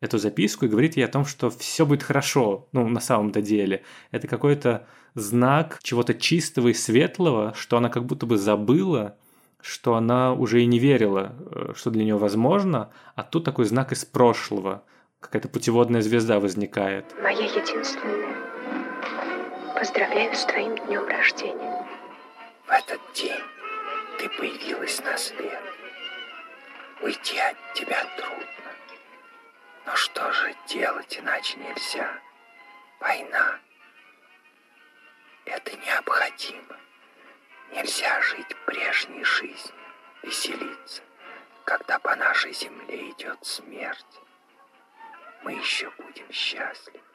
эту записку и говорит ей о том, что все будет хорошо, ну, на самом-то деле. Это какой-то знак чего-то чистого и светлого, что она как будто бы забыла, что она уже и не верила, э, что для нее возможно, а тут такой знак из прошлого, какая-то путеводная звезда возникает. Моя единственная. Поздравляю с твоим днем рождения. В этот день ты появилась на свет. Уйти от тебя трудно. Но что же делать иначе нельзя? Война. Это необходимо. Нельзя жить прежней жизнью, веселиться, когда по нашей земле идет смерть. Мы еще будем счастливы.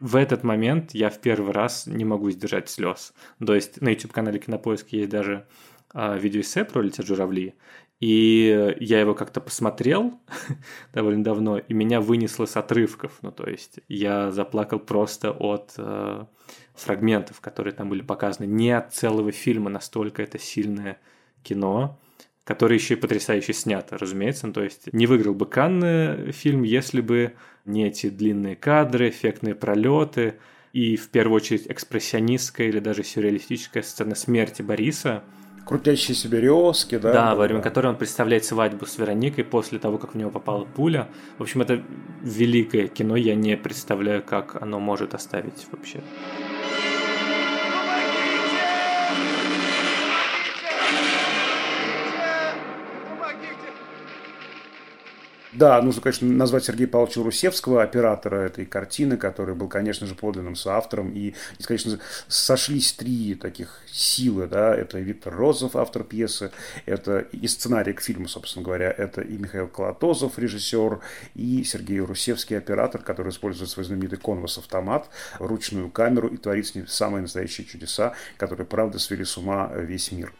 В этот момент я в первый раз не могу сдержать слез. То есть на YouTube-канале Кинопоиск есть даже э, видеоэссе про «Летят журавли», и я его как-то посмотрел довольно давно, и меня вынесло с отрывков. Ну, то есть я заплакал просто от э, фрагментов, которые там были показаны. Не от целого фильма, настолько это сильное кино, которое еще и потрясающе снято, разумеется. Ну, то есть не выиграл бы Канны фильм, если бы не эти длинные кадры, эффектные пролеты и в первую очередь экспрессионистская или даже сюрреалистическая сцена смерти Бориса – крутящиеся березки, да? Да, во время которой он представляет свадьбу с Вероникой после того, как в него попала пуля. В общем, это великое кино, я не представляю, как оно может оставить вообще. Да, нужно, конечно, назвать Сергея Павловича Русевского, оператора этой картины, который был, конечно же, подлинным соавтором. И, конечно, сошлись три таких силы. Да? Это Виктор Розов, автор пьесы, это и сценарий к фильму, собственно говоря, это и Михаил Колотозов, режиссер, и Сергей Русевский, оператор, который использует свой знаменитый конвас-автомат, ручную камеру и творит с ним самые настоящие чудеса, которые, правда, свели с ума весь мир.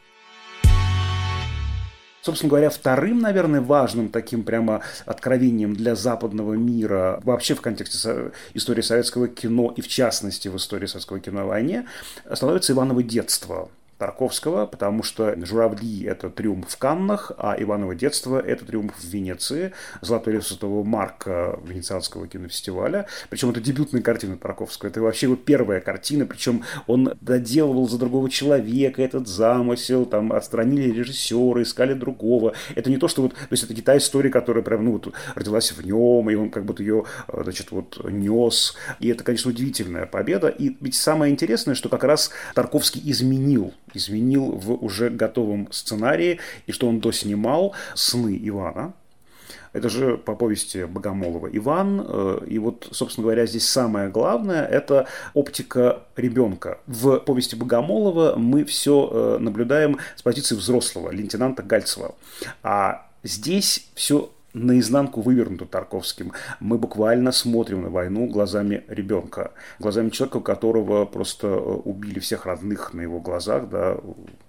Собственно говоря, вторым, наверное, важным таким прямо откровением для западного мира, вообще в контексте истории советского кино и в частности в истории советского кино о войне, становится Иваново детство. Тарковского, потому что «Журавли» — это триумф в Каннах, а «Иваново детство» — это триумф в Венеции, «Золотой лев Святого Марка» Венецианского кинофестиваля. Причем это дебютная картина Тарковского. Это вообще его первая картина, причем он доделывал за другого человека этот замысел, там отстранили режиссера, искали другого. Это не то, что вот, то есть это не та история, которая прям, ну, вот родилась в нем, и он как будто ее, значит, вот нес. И это, конечно, удивительная победа. И ведь самое интересное, что как раз Тарковский изменил изменил в уже готовом сценарии, и что он доснимал «Сны Ивана», это же по повести Богомолова Иван. Э, и вот, собственно говоря, здесь самое главное – это оптика ребенка. В повести Богомолова мы все э, наблюдаем с позиции взрослого, лейтенанта Гальцева. А здесь все наизнанку вывернуто Тарковским. Мы буквально смотрим на войну глазами ребенка, глазами человека, которого просто э, убили всех родных на его глазах, да,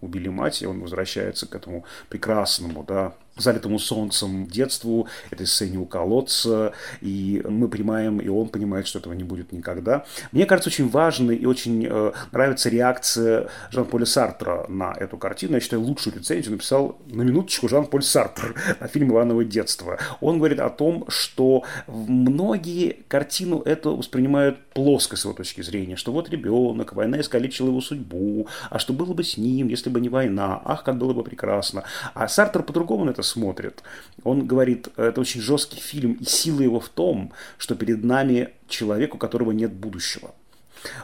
убили мать, и он возвращается к этому прекрасному, да, залитому солнцем детству, этой сцене у колодца, и мы понимаем, и он понимает, что этого не будет никогда. Мне кажется, очень важной и очень э, нравится реакция Жан-Поля Сартра на эту картину. Я считаю, лучшую рецензию написал на минуточку Жан-Поль Сартр на фильм «Иваново детство». Он говорит о том, что многие картину эту воспринимают плоско с его точки зрения, что вот ребенок, война искалечила его судьбу, а что было бы с ним, если бы не война, ах, как было бы прекрасно. А Сартр по-другому на это смотрит. Он говорит, это очень жесткий фильм, и сила его в том, что перед нами человек, у которого нет будущего.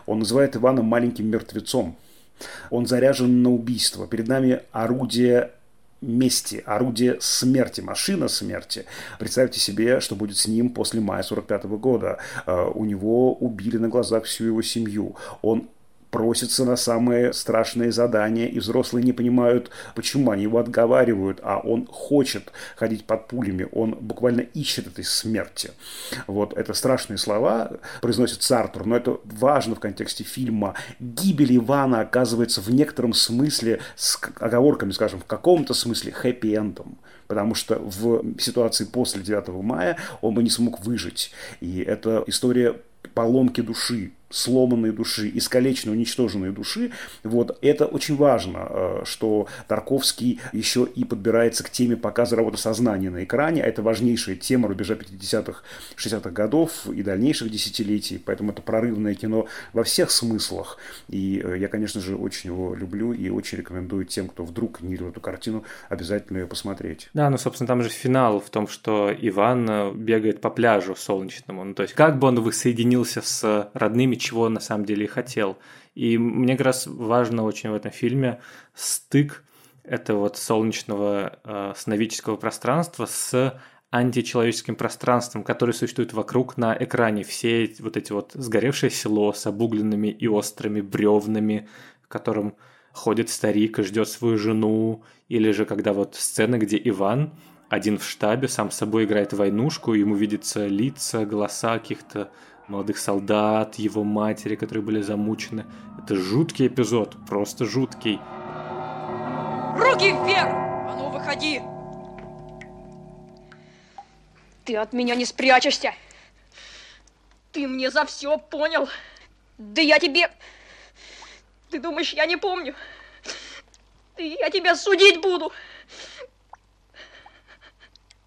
Он называет Ивана маленьким мертвецом. Он заряжен на убийство. Перед нами орудие мести, орудие смерти, машина смерти. Представьте себе, что будет с ним после мая 45 года. Э, у него убили на глазах всю его семью. Он просится на самые страшные задания, и взрослые не понимают, почему они его отговаривают, а он хочет ходить под пулями, он буквально ищет этой смерти. Вот это страшные слова произносит Сартур, но это важно в контексте фильма. Гибель Ивана оказывается в некотором смысле, с оговорками, скажем, в каком-то смысле хэппи-эндом потому что в ситуации после 9 мая он бы не смог выжить. И это история поломки души, сломанной души, искалеченной, уничтоженной души. Вот это очень важно, э, что Тарковский еще и подбирается к теме показа работы сознания на экране, а это важнейшая тема рубежа 50-х, 60-х годов и дальнейших десятилетий, поэтому это прорывное кино во всех смыслах. И э, я, конечно же, очень его люблю и очень рекомендую тем, кто вдруг не видел эту картину, обязательно ее посмотреть. Да, ну, собственно, там же финал в том, что Иван э, бегает по пляжу солнечному. Ну, то есть, как бы он воссоединился с родными чего на самом деле и хотел. И мне как раз важно очень в этом фильме стык этого вот солнечного э, сновидческого пространства с античеловеческим пространством, которое существует вокруг на экране. Все вот эти вот сгоревшее село с обугленными и острыми бревнами, в котором ходит старик и ждет свою жену, или же когда вот сцена, где Иван один в штабе, сам собой играет войнушку, ему видятся лица, голоса каких-то молодых солдат, его матери, которые были замучены. Это жуткий эпизод, просто жуткий. Руки вверх! А ну, выходи! Ты от меня не спрячешься! Ты мне за все понял! Да я тебе... Ты думаешь, я не помню? Я тебя судить буду!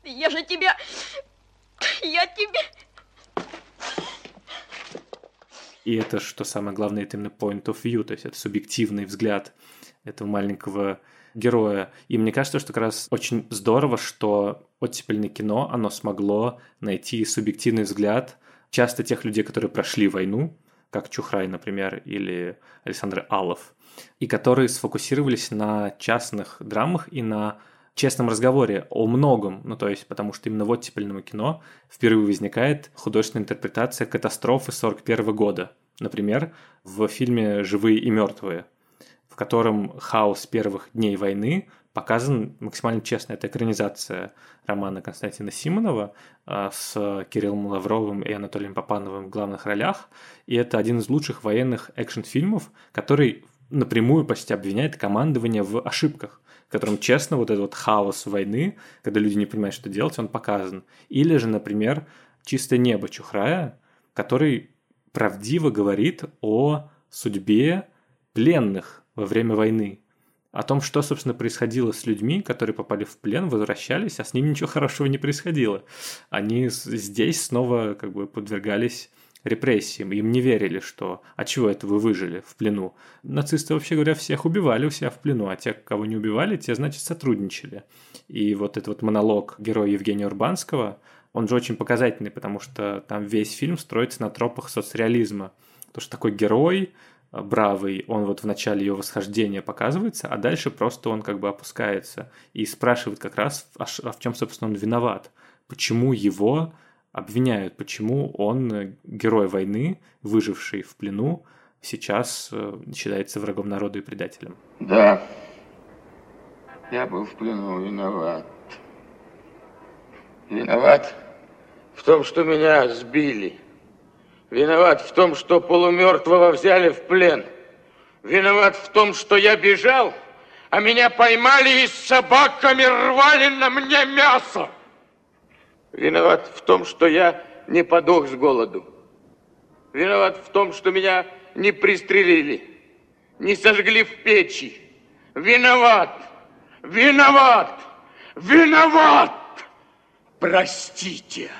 Я же тебя... Я тебе... И это, что самое главное, это именно point of view, то есть это субъективный взгляд этого маленького героя. И мне кажется, что как раз очень здорово, что оттепельное кино, оно смогло найти субъективный взгляд часто тех людей, которые прошли войну, как Чухрай, например, или Александр Алов, и которые сфокусировались на частных драмах и на честном разговоре о многом, ну то есть потому что именно в оттепельном кино впервые возникает художественная интерпретация катастрофы 41 года. Например, в фильме «Живые и мертвые», в котором хаос первых дней войны показан максимально честно. Это экранизация романа Константина Симонова а, с Кириллом Лавровым и Анатолием Попановым в главных ролях. И это один из лучших военных экшн-фильмов, который напрямую почти обвиняет командование в ошибках в котором честно вот этот вот хаос войны, когда люди не понимают, что делать, он показан. Или же, например, «Чистое небо» Чухрая, который правдиво говорит о судьбе пленных во время войны. О том, что, собственно, происходило с людьми, которые попали в плен, возвращались, а с ними ничего хорошего не происходило. Они здесь снова как бы подвергались репрессиям. Им не верили, что «а чего это вы выжили в плену?» Нацисты, вообще говоря, всех убивали у себя в плену, а те, кого не убивали, те, значит, сотрудничали. И вот этот вот монолог героя Евгения Урбанского, он же очень показательный, потому что там весь фильм строится на тропах соцреализма. То, что такой герой, э, бравый, он вот в начале ее восхождения показывается, а дальше просто он как бы опускается и спрашивает как раз, а, а в чем, собственно, он виноват. Почему его обвиняют, почему он, э, герой войны, выживший в плену, сейчас э, считается врагом народа и предателем. Да, я был в плену виноват. Виноват в том, что меня сбили. Виноват в том, что полумертвого взяли в плен. Виноват в том, что я бежал, а меня поймали и с собаками рвали на мне мясо. Виноват в том, что я не подох с голоду. Виноват в том, что меня не пристрелили, не сожгли в печи. Виноват, виноват, виноват. Простите.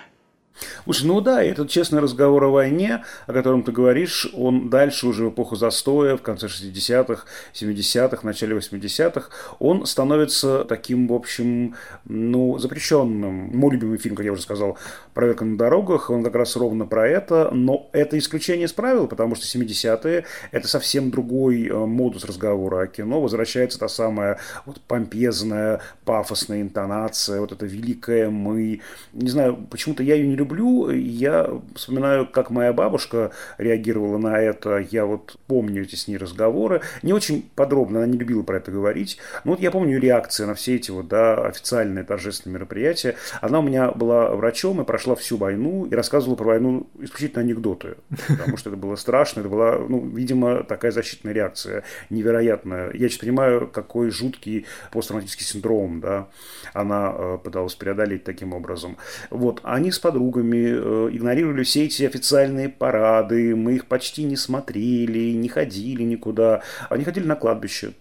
Слушай, ну да, этот честный разговор о войне, о котором ты говоришь, он дальше уже в эпоху застоя, в конце 60-х, 70-х, начале 80-х, он становится таким, в общем, ну, запрещенным. Мой любимый фильм, как я уже сказал, «Проверка на дорогах», он как раз ровно про это, но это исключение из правил, потому что 70-е – это совсем другой э, модус разговора о кино, возвращается та самая вот помпезная, пафосная интонация, вот это великое «мы». Не знаю, почему-то я ее не люблю. Я вспоминаю, как моя бабушка реагировала на это. Я вот помню эти с ней разговоры. Не очень подробно, она не любила про это говорить. Но вот я помню реакции на все эти вот, да, официальные торжественные мероприятия. Она у меня была врачом и прошла всю войну и рассказывала про войну исключительно анекдоты. Потому что это было страшно. Это была, ну, видимо, такая защитная реакция невероятная. Я сейчас понимаю, какой жуткий посттравматический синдром, да, она э, пыталась преодолеть таким образом. Вот, они с подругами э, игнорировали все эти официальные парады, мы их почти не смотрели, не ходили никуда. Они ходили на кладбище,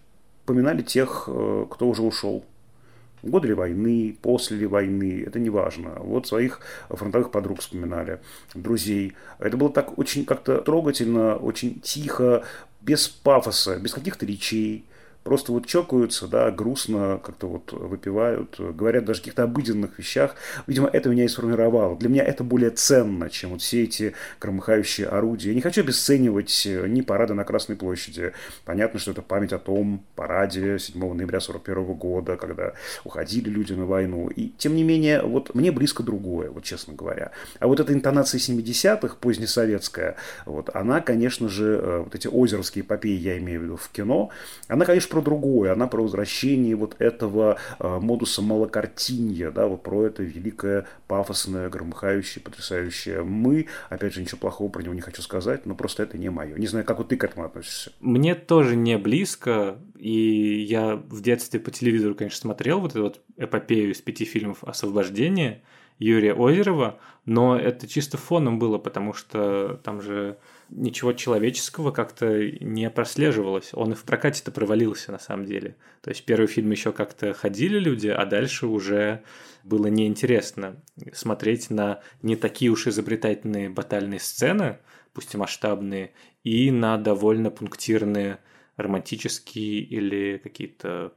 поминали тех, э, кто уже ушел. В годы ли войны, после ли войны, это не важно. Вот своих фронтовых подруг вспоминали, друзей. Это было так очень как-то трогательно, очень тихо, без пафоса, без каких-то речей просто вот чокаются, да, грустно как-то вот выпивают, говорят даже о каких-то обыденных вещах. Видимо, это меня и сформировало. Для меня это более ценно, чем вот все эти громыхающие орудия. Я не хочу обесценивать ни парады на Красной площади. Понятно, что это память о том параде 7 ноября 41 года, когда уходили люди на войну. И тем не менее, вот мне близко другое, вот честно говоря. А вот эта интонация 70-х, позднесоветская, вот, она, конечно же, э, вот эти озеровские эпопеи, я имею в виду, в кино, она, конечно, про другое, она про возвращение вот этого э, модуса малокартинья, да, вот про это великое, пафосное, громыхающее, потрясающее. Мы, опять же, ничего плохого про него не хочу сказать, но просто это не мое. Не знаю, как вот ты к этому относишься. Мне тоже не близко, и я в детстве по телевизору, конечно, смотрел вот эту вот эпопею из пяти фильмов «Освобождение», Юрия Озерова, но это чисто фоном было, потому что там же ничего человеческого как-то не прослеживалось. Он и в прокате-то провалился на самом деле. То есть первый фильм еще как-то ходили люди, а дальше уже было неинтересно смотреть на не такие уж изобретательные батальные сцены, пусть и масштабные, и на довольно пунктирные романтические или какие-то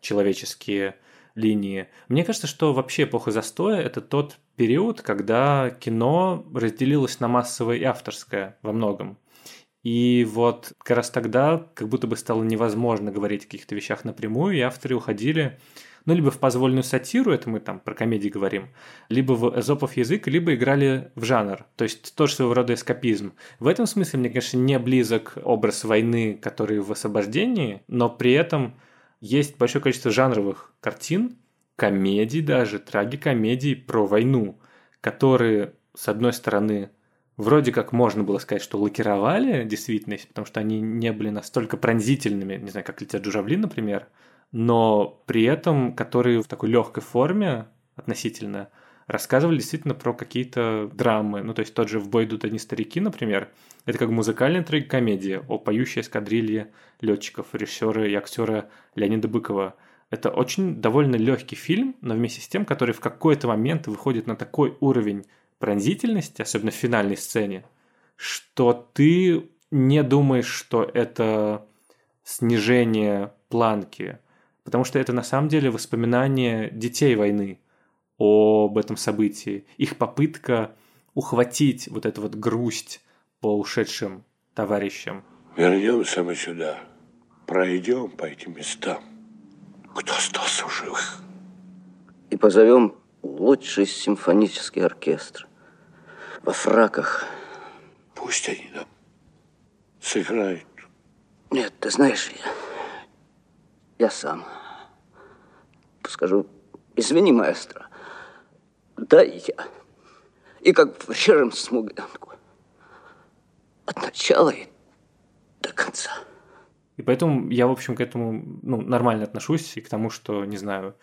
человеческие линии. Мне кажется, что вообще эпоха застоя – это тот период, когда кино разделилось на массовое и авторское во многом. И вот как раз тогда как будто бы стало невозможно говорить о каких-то вещах напрямую, и авторы уходили ну, либо в позвольную сатиру, это мы там про комедии говорим, либо в эзопов язык, либо играли в жанр. То есть тоже своего рода эскапизм. В этом смысле мне, конечно, не близок образ войны, который в освобождении, но при этом есть большое количество жанровых картин, комедий даже, трагикомедий про войну, которые, с одной стороны, вроде как можно было сказать, что лакировали действительность, потому что они не были настолько пронзительными, не знаю, как «Летят журавли», например, но при этом которые в такой легкой форме относительно рассказывали действительно про какие-то драмы. Ну, то есть тот же «В бой идут одни старики», например, это как музыкальная трагикомедия о поющей эскадрилье летчиков, режиссера и актера Леонида Быкова. Это очень довольно легкий фильм, но вместе с тем, который в какой-то момент выходит на такой уровень пронзительности, особенно в финальной сцене, что ты не думаешь, что это снижение планки, потому что это на самом деле воспоминание детей войны об этом событии, их попытка ухватить вот эту вот грусть по ушедшим товарищам. Вернемся мы сюда, пройдем по этим местам. Кто остался в живых? И позовем лучший симфонический оркестр. Во фраках. Пусть они нам сыграют. Нет, ты знаешь, я, я сам скажу, извини, маэстро, да я. И как в режим смуглянку. От начала и до конца. И поэтому я, в общем, к этому ну, нормально отношусь и к тому, что, не знаю,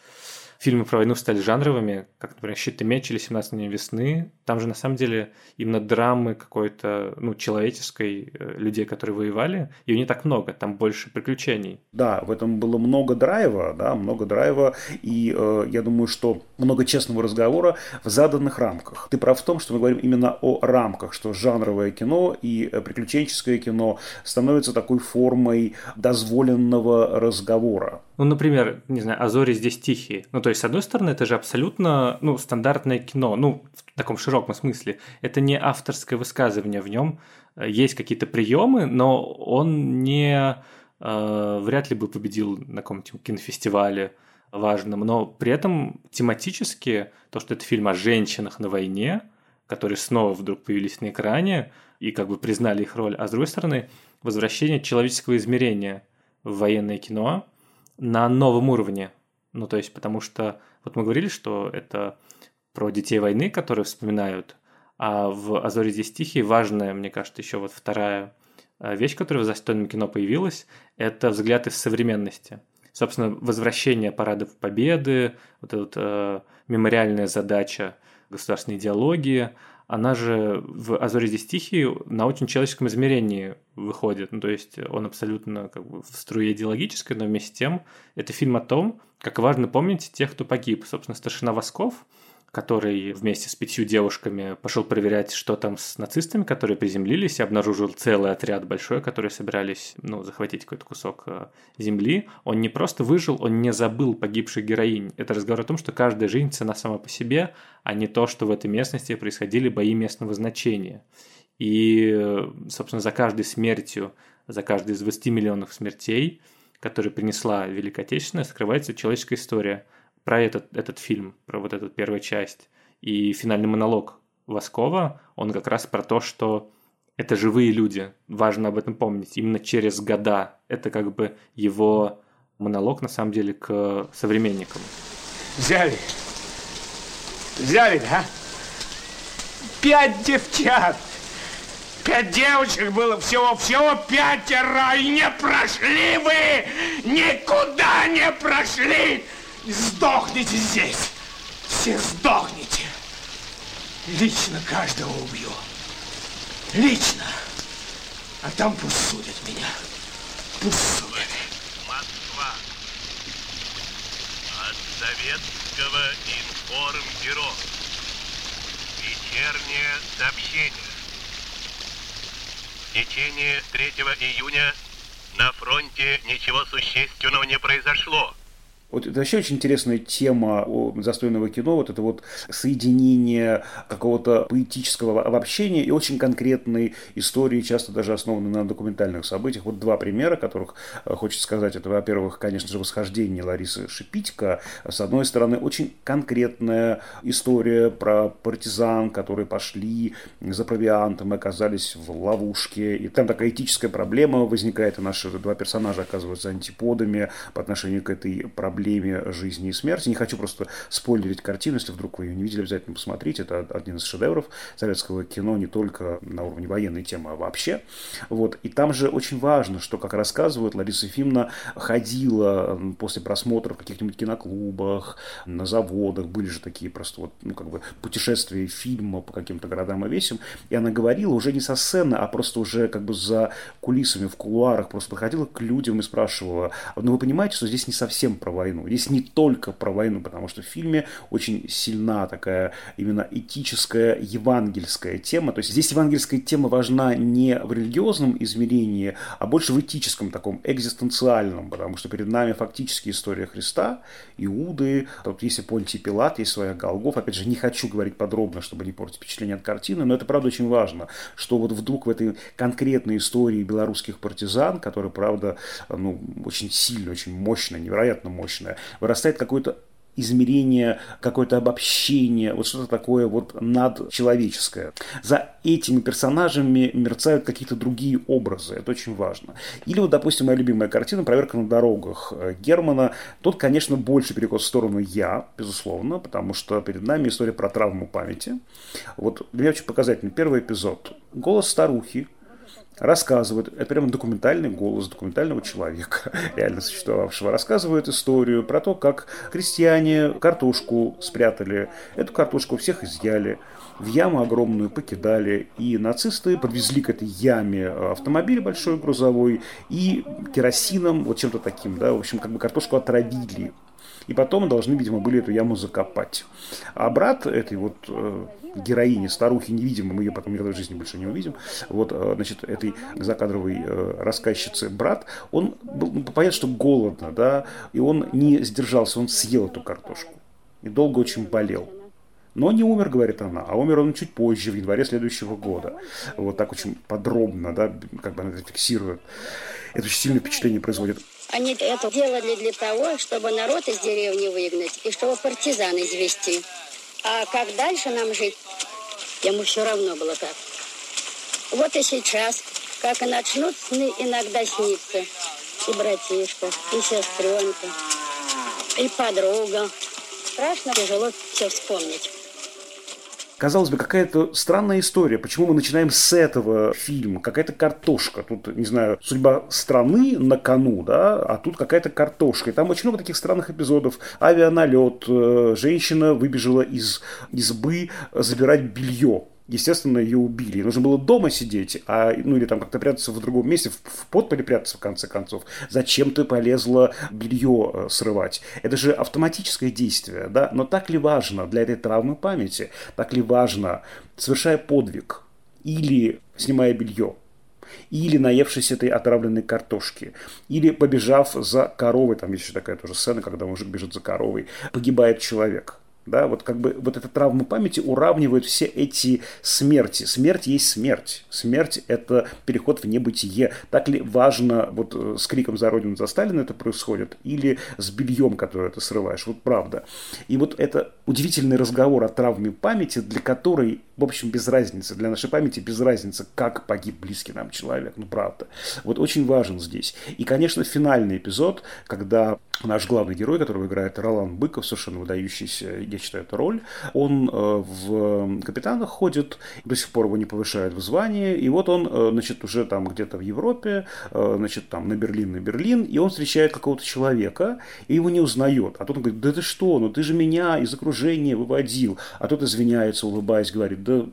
фильмы про войну стали жанровыми, как, например, «Щит и меч» или «17 дней весны». Там же, на самом деле, именно драмы какой-то, ну, человеческой, э, людей, которые воевали, ее не так много, там больше приключений. Да, в этом было много драйва, да, много драйва, и э, я думаю, что много честного разговора в заданных рамках. Ты прав в том, что мы говорим именно о рамках, что жанровое кино и э, приключенческое кино становится такой формой дозволенного разговора. Ну, например, не знаю, «А зори здесь тихие». Ну, то есть, с одной стороны, это же абсолютно, ну, стандартное кино, ну, в таком широком смысле. Это не авторское высказывание, в нем есть какие-то приемы, но он не э, вряд ли бы победил на каком-нибудь кинофестивале важном, но при этом тематически то, что это фильм о женщинах на войне, которые снова вдруг появились на экране и как бы признали их роль, а с другой стороны, возвращение человеческого измерения в военное кино на новом уровне, ну, то есть, потому что вот мы говорили, что это про детей войны, которые вспоминают, а в «Азоре здесь тихие» важная, мне кажется, еще вот вторая э, вещь, которая в застойном кино появилась, это взгляд из современности. Собственно, возвращение парадов победы, вот эта вот, э, мемориальная задача государственной идеологии – она же в «Азоре здесь тихие» на очень человеческом измерении выходит. Ну, то есть он абсолютно как бы в струе идеологической, но вместе с тем это фильм о том, как важно помнить тех, кто погиб. Собственно, старшина Восков – который вместе с пятью девушками пошел проверять, что там с нацистами, которые приземлились, и обнаружил целый отряд большой, которые собирались ну, захватить какой-то кусок э, земли. Он не просто выжил, он не забыл погибших героинь. Это разговор о том, что каждая жизнь цена сама по себе, а не то, что в этой местности происходили бои местного значения. И, собственно, за каждой смертью, за каждой из 20 миллионов смертей, которые принесла Великая Отечественная, скрывается человеческая история – про этот, этот фильм, про вот эту первую часть. И финальный монолог Воскова, он как раз про то, что это живые люди, важно об этом помнить, именно через года. Это как бы его монолог, на самом деле, к современникам. Взяли. Взяли, да? Пять девчат. Пять девочек было всего, всего пятеро, и не прошли вы! Никуда не прошли! Сдохните здесь! Все сдохните! Лично каждого убью. Лично. А там пусть судят меня. Пусть судят. Москва. От советского информбюро. Вечернее сообщение. В течение 3 июня на фронте ничего существенного не произошло. Вот это вообще очень интересная тема застойного кино, вот это вот соединение какого-то поэтического обобщения и очень конкретной истории, часто даже основанной на документальных событиях. Вот два примера, которых э, хочется сказать. Это, во-первых, конечно же, «Восхождение» Ларисы Шипитько. С одной стороны, очень конкретная история про партизан, которые пошли за провиантом и оказались в ловушке. И там такая этическая проблема возникает, и наши два персонажа оказываются антиподами по отношению к этой проблеме проблеме жизни и смерти. Не хочу просто спойлерить картину, если вдруг вы ее не видели, обязательно посмотрите. Это один из шедевров советского кино не только на уровне военной темы, а вообще. Вот. И там же очень важно, что, как рассказывают, Лариса Ефимовна ходила после просмотра в каких-нибудь киноклубах, на заводах, были же такие просто вот, ну, как бы путешествия фильма по каким-то городам и весям, и она говорила уже не со сцены, а просто уже как бы за кулисами, в кулуарах, просто подходила к людям и спрашивала, ну вы понимаете, что здесь не совсем про войну, войну. Здесь не только про войну, потому что в фильме очень сильна такая именно этическая, евангельская тема. То есть здесь евангельская тема важна не в религиозном измерении, а больше в этическом таком, экзистенциальном, потому что перед нами фактически история Христа, Иуды, тут есть Понтий Пилат, есть своя Голгоф. Опять же, не хочу говорить подробно, чтобы не портить впечатление от картины, но это правда очень важно, что вот вдруг в этой конкретной истории белорусских партизан, которая, правда, ну, очень сильно, очень мощная, невероятно мощная, вырастает какое-то измерение, какое-то обобщение, вот что-то такое вот надчеловеческое. За этими персонажами мерцают какие-то другие образы, это очень важно. Или вот, допустим, моя любимая картина «Проверка на дорогах» Германа. Тут, конечно, больше перекос в сторону «я», безусловно, потому что перед нами история про травму памяти. Вот для меня очень показательный первый эпизод. Голос старухи, рассказывает, это прямо документальный голос документального человека, реально существовавшего, рассказывает историю про то, как крестьяне картошку спрятали, эту картошку всех изъяли, в яму огромную покидали, и нацисты подвезли к этой яме автомобиль большой грузовой и керосином, вот чем-то таким, да, в общем, как бы картошку отравили. И потом должны, видимо, были эту яму закопать. А брат этой вот героини, старухи невидимой, мы ее потом никогда в жизни больше не увидим, вот, э, значит, этой закадровой э, рассказчицы брат, он был, ну, понятно, что голодно, да, и он не сдержался, он съел эту картошку. И долго очень болел. Но не умер, говорит она, а умер он чуть позже, в январе следующего года. Вот так очень подробно, да, как бы она это фиксирует. Это очень сильное впечатление производит. Они это делали для того, чтобы народ из деревни выгнать и чтобы партизан извести. А как дальше нам жить, ему все равно было как. Вот и сейчас, как и начнут сны иногда сниться. И братишка, и сестренка, и подруга. Страшно тяжело все вспомнить. Казалось бы, какая-то странная история. Почему мы начинаем с этого фильма? Какая-то картошка. Тут, не знаю, судьба страны на кону, да, а тут какая-то картошка. И там очень много таких странных эпизодов. Авианалет, э, женщина выбежала из избы забирать белье естественно, ее убили. Нужно было дома сидеть, а, ну или там как-то прятаться в другом месте, в, в подполе прятаться в конце концов. Зачем ты полезла белье э, срывать? Это же автоматическое действие, да? Но так ли важно для этой травмы памяти, так ли важно, совершая подвиг или снимая белье, или наевшись этой отравленной картошки, или побежав за коровой, там есть еще такая тоже сцена, когда мужик бежит за коровой, погибает человек – да, вот как бы вот эта травма памяти уравнивает все эти смерти. Смерть есть смерть. Смерть – это переход в небытие. Так ли важно, вот э, с криком «За Родину, за Сталина» это происходит, или с бельем, которое ты срываешь, вот правда. И вот это удивительный разговор о травме памяти, для которой, в общем, без разницы, для нашей памяти без разницы, как погиб близкий нам человек, ну правда. Вот очень важен здесь. И, конечно, финальный эпизод, когда наш главный герой, которого играет Ролан Быков, совершенно выдающийся я считаю, это роль. Он э, в капитанах ходит, до сих пор его не повышают в звании, и вот он, э, значит, уже там где-то в Европе, э, значит, там на Берлин, на Берлин, и он встречает какого-то человека, и его не узнает. А тот он говорит, да ты что, ну ты же меня из окружения выводил. А тот извиняется, улыбаясь, говорит, да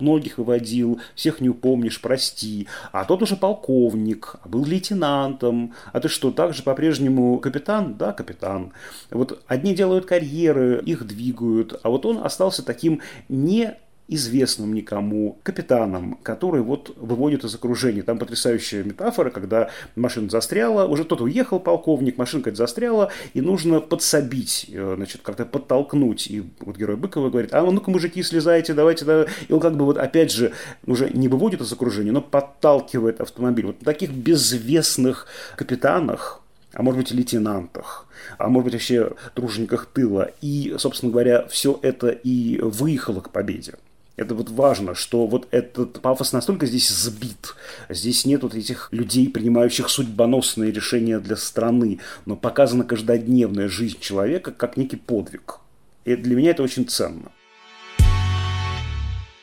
многих выводил, всех не упомнишь, прости. А тот уже полковник, а был лейтенантом. А ты что, также по-прежнему капитан? Да, капитан. Вот одни делают карьеры, их двигают, а вот он остался таким не известным никому капитаном, который вот выводит из окружения. Там потрясающая метафора, когда машина застряла, уже кто-то уехал, полковник, машина какая-то застряла, и нужно подсобить, э, значит, как-то подтолкнуть. И вот герой Быкова говорит, а ну-ка, мужики, слезайте, давайте, да. И он как бы вот опять же уже не выводит из окружения, но подталкивает автомобиль. Вот на таких безвестных капитанах, а может быть, лейтенантах, а может быть, вообще тружениках тыла. И, собственно говоря, все это и выехало к победе. Это вот важно, что вот этот пафос настолько здесь сбит. Здесь нет вот этих людей, принимающих судьбоносные решения для страны, но показана каждодневная жизнь человека как некий подвиг. И для меня это очень ценно.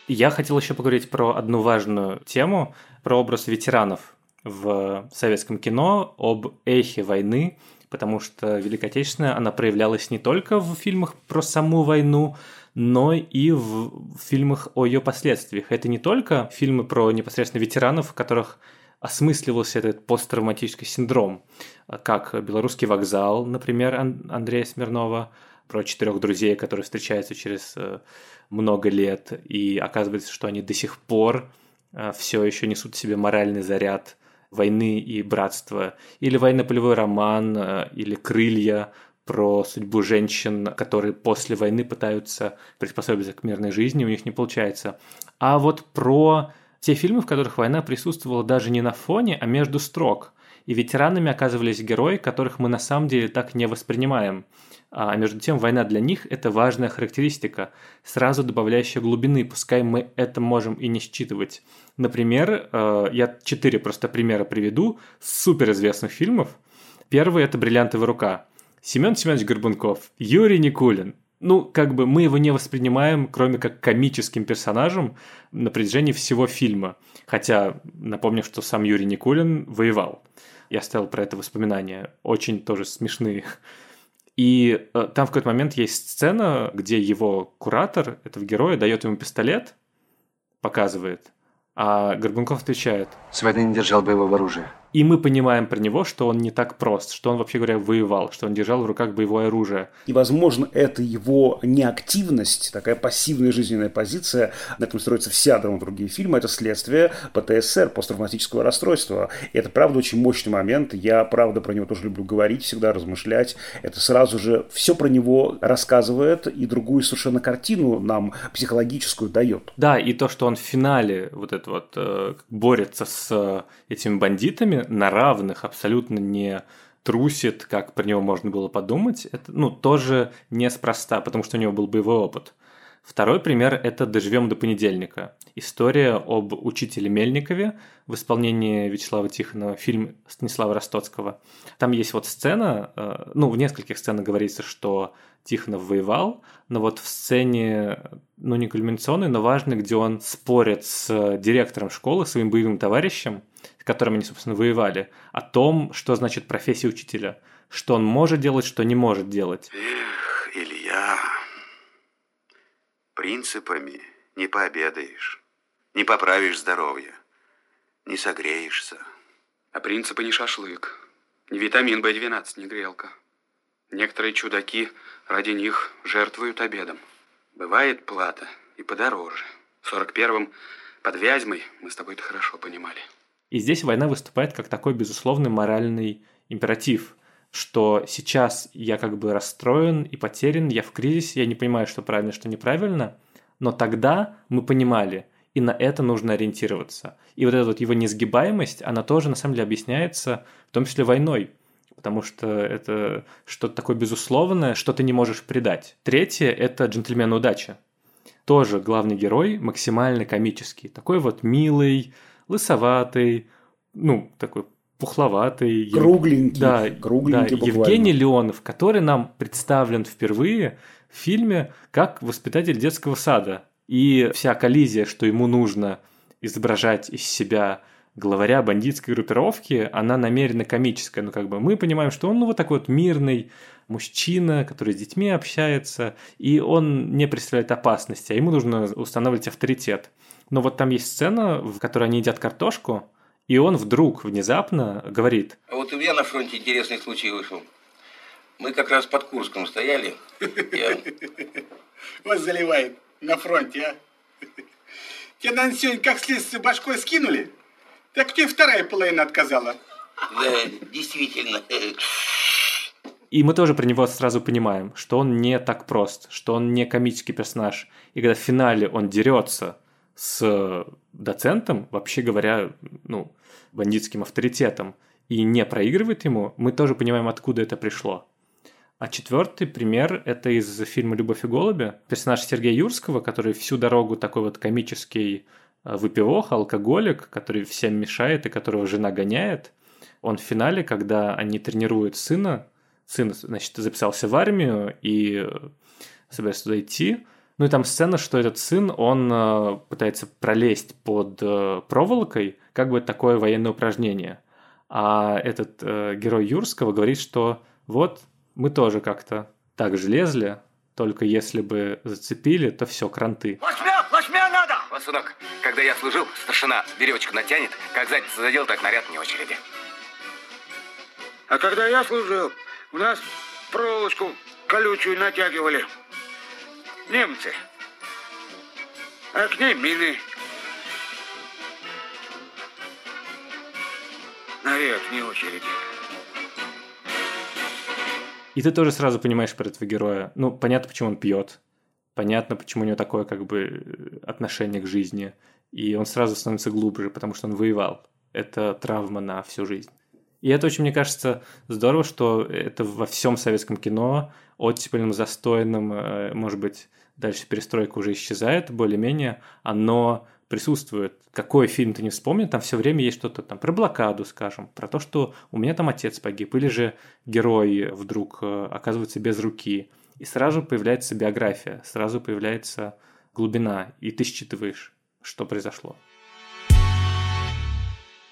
Я хотел еще поговорить про одну важную тему, про образ ветеранов в советском кино, об эхе войны, потому что Великая Отечественная, она проявлялась не только в фильмах про саму войну, но и в фильмах о ее последствиях. Это не только фильмы про непосредственно ветеранов, в которых осмысливался этот посттравматический синдром, как «Белорусский вокзал», например, Андрея Смирнова, про четырех друзей, которые встречаются через э, много лет, и оказывается, что они до сих пор э, все еще несут в себе моральный заряд войны и братства, или военно-полевой роман, э, или «Крылья», про судьбу женщин, которые после войны пытаются приспособиться к мирной жизни, у них не получается. А вот про те фильмы, в которых война присутствовала даже не на фоне, а между строк. И ветеранами оказывались герои, которых мы на самом деле так не воспринимаем. А между тем, война для них – это важная характеристика, сразу добавляющая глубины, пускай мы это можем и не считывать. Например, э, я четыре просто примера приведу суперизвестных фильмов. Первый – это «Бриллиантовая рука». Семен Семенович Горбунков, Юрий Никулин. Ну, как бы мы его не воспринимаем, кроме как комическим персонажем на протяжении всего фильма. Хотя, напомню, что сам Юрий Никулин воевал. Я оставил про это воспоминания. Очень тоже смешные. И э, там в какой-то момент есть сцена, где его куратор, этого героя, дает ему пистолет, показывает, а Горбунков отвечает. С войны не держал боевого оружия. И мы понимаем про него, что он не так прост, что он, вообще говоря, воевал, что он держал в руках боевое оружие. И, возможно, это его неактивность, такая пассивная жизненная позиция, на этом строится вся драматургия фильма, это следствие ПТСР, посттравматического расстройства. И это, правда, очень мощный момент. Я, правда, про него тоже люблю говорить, всегда размышлять. Это сразу же все про него рассказывает и другую совершенно картину нам психологическую дает. Да, и то, что он в финале вот это вот э, борется с э, этими бандитами, на равных, абсолютно не трусит, как про него можно было подумать, это ну, тоже неспроста, потому что у него был боевой опыт. Второй пример – это «Доживем до понедельника». История об учителе Мельникове в исполнении Вячеслава Тихонова, фильм Станислава Ростоцкого. Там есть вот сцена, э, ну, в нескольких сценах говорится, что Тихонов воевал, но вот в сцене, ну, не кульминационной, но важной, где он спорит с директором школы, своим боевым товарищем, с которым они, собственно, воевали, о том, что значит профессия учителя, что он может делать, что не может делать. Эх, Илья, принципами не пообедаешь, не поправишь здоровье, не согреешься. А принципы не шашлык, не витамин В12, не грелка. Некоторые чудаки ради них жертвуют обедом. Бывает плата и подороже. В 41-м под Вязьмой мы с тобой это хорошо понимали. И здесь война выступает как такой безусловный моральный императив, что сейчас я как бы расстроен и потерян, я в кризисе, я не понимаю, что правильно, что неправильно, но тогда мы понимали, и на это нужно ориентироваться. И вот эта вот его несгибаемость, она тоже на самом деле объясняется в том числе войной, потому что это что-то такое безусловное, что ты не можешь предать. Третье – это «Джентльмен удачи». Тоже главный герой максимально комический, такой вот милый, лысоватый, ну, такой пухловатый. Кругленький. Да, кругленький да, Евгений Леонов, который нам представлен впервые в фильме как воспитатель детского сада. И вся коллизия, что ему нужно изображать из себя главаря бандитской группировки, она намеренно комическая. Ну, как бы мы понимаем, что он ну, вот такой вот мирный мужчина, который с детьми общается, и он не представляет опасности, а ему нужно устанавливать авторитет. Но вот там есть сцена, в которой они едят картошку, и он вдруг, внезапно говорит. А вот у меня на фронте интересный случай вышел. Мы как раз под Курском стояли. Вас заливает на фронте, а? Тебе, наверное, сегодня как следствие башкой скинули? Так тебе вторая половина отказала. Да, действительно. И мы тоже про него сразу понимаем, что он не так прост, что он не комический персонаж. И когда в финале он дерется с доцентом, вообще говоря, ну, бандитским авторитетом, и не проигрывает ему, мы тоже понимаем, откуда это пришло. А четвертый пример – это из фильма «Любовь и голуби». Персонаж Сергея Юрского, который всю дорогу такой вот комический э, выпивох, алкоголик, который всем мешает и которого жена гоняет. Он в финале, когда они тренируют сына, сын, значит, записался в армию и э, собирается туда идти. Ну и там сцена, что этот сын, он э, пытается пролезть под проволокой, как бы такое военное упражнение – а этот э, герой Юрского говорит, что вот мы тоже как-то так же лезли, только если бы зацепили, то все, кранты. Плашмя, плашмя надо! Пасунок, когда я служил, старшина веревочку натянет, как задницу задел, так наряд не очереди. А когда я служил, у нас проволочку колючую натягивали. Немцы. А к ней мины. Наряд не очереди. И ты тоже сразу понимаешь про этого героя. Ну, понятно, почему он пьет. Понятно, почему у него такое как бы отношение к жизни. И он сразу становится глубже, потому что он воевал. Это травма на всю жизнь. И это очень, мне кажется, здорово, что это во всем советском кино оттепельным, застойным, э, может быть, дальше перестройка уже исчезает более-менее, оно присутствует. Какой фильм ты не вспомнил, там все время есть что-то там про блокаду, скажем, про то, что у меня там отец погиб, или же герой вдруг э, оказывается без руки. И сразу появляется биография, сразу появляется глубина, и ты считываешь, что произошло.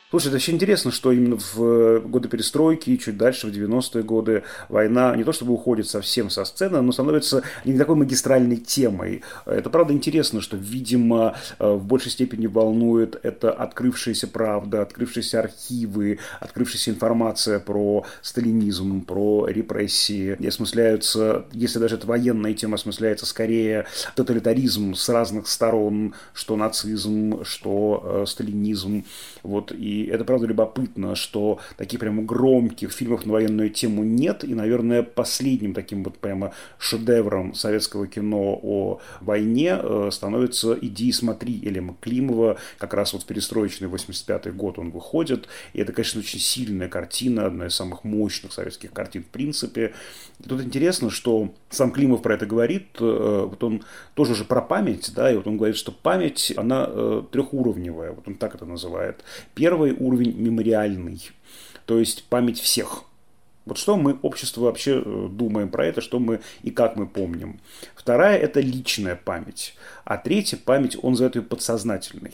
Слушай, это очень интересно, что именно в э, годы перестройки, чуть дальше, в 90-е годы, война не то чтобы уходит совсем со сцены, но становится не такой магистральной темой. Это правда интересно, что, видимо, э, в большей степени волнует это открывшаяся правда, открывшиеся архивы, открывшаяся информация про сталинизм, про репрессии. И осмысляются, если даже это военная тема, осмысляется скорее тоталитаризм с разных сторон, что нацизм, что э, сталинизм. Вот, и это, правда, любопытно, что таких прямо громких фильмов на военную тему нет. И, наверное, последним таким вот прямо шедевром советского кино о войне э, становится «Иди и смотри» Элема Климова. Как раз вот в перестроечный 85-й год он выходит. И это, конечно, очень сильная картина, одна из самых мощных советских картин в принципе. И тут интересно, что сам Климов про это говорит. Э, вот он тоже же про память, да, и вот он говорит, что память, она э, трехуровневая. Вот он так это называет. Первый Первый уровень мемориальный, то есть память всех. Вот что мы, общество, вообще э, думаем про это, что мы и как мы помним. Вторая – это личная память. А третья память, он называет ее подсознательной.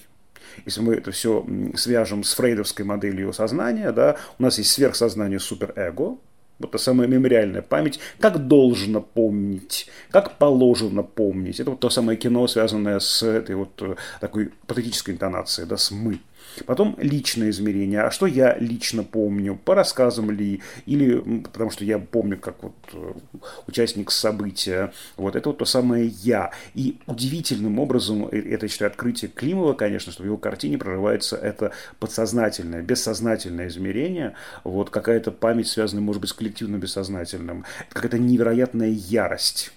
Если мы это все свяжем с фрейдовской моделью сознания, да, у нас есть сверхсознание суперэго, вот та самая мемориальная память, как должно помнить, как положено помнить. Это вот то самое кино, связанное с этой вот э, такой патетической интонацией, да, с «мы». Потом личное измерение. А что я лично помню? По рассказам ли? Или потому что я помню, как вот э, участник события. Вот это вот то самое я. И удивительным образом, э, это, я считаю, открытие Климова, конечно, что в его картине прорывается это подсознательное, бессознательное измерение. Вот какая-то память, связанная, может быть, с коллективным бессознательным. Какая-то невероятная ярость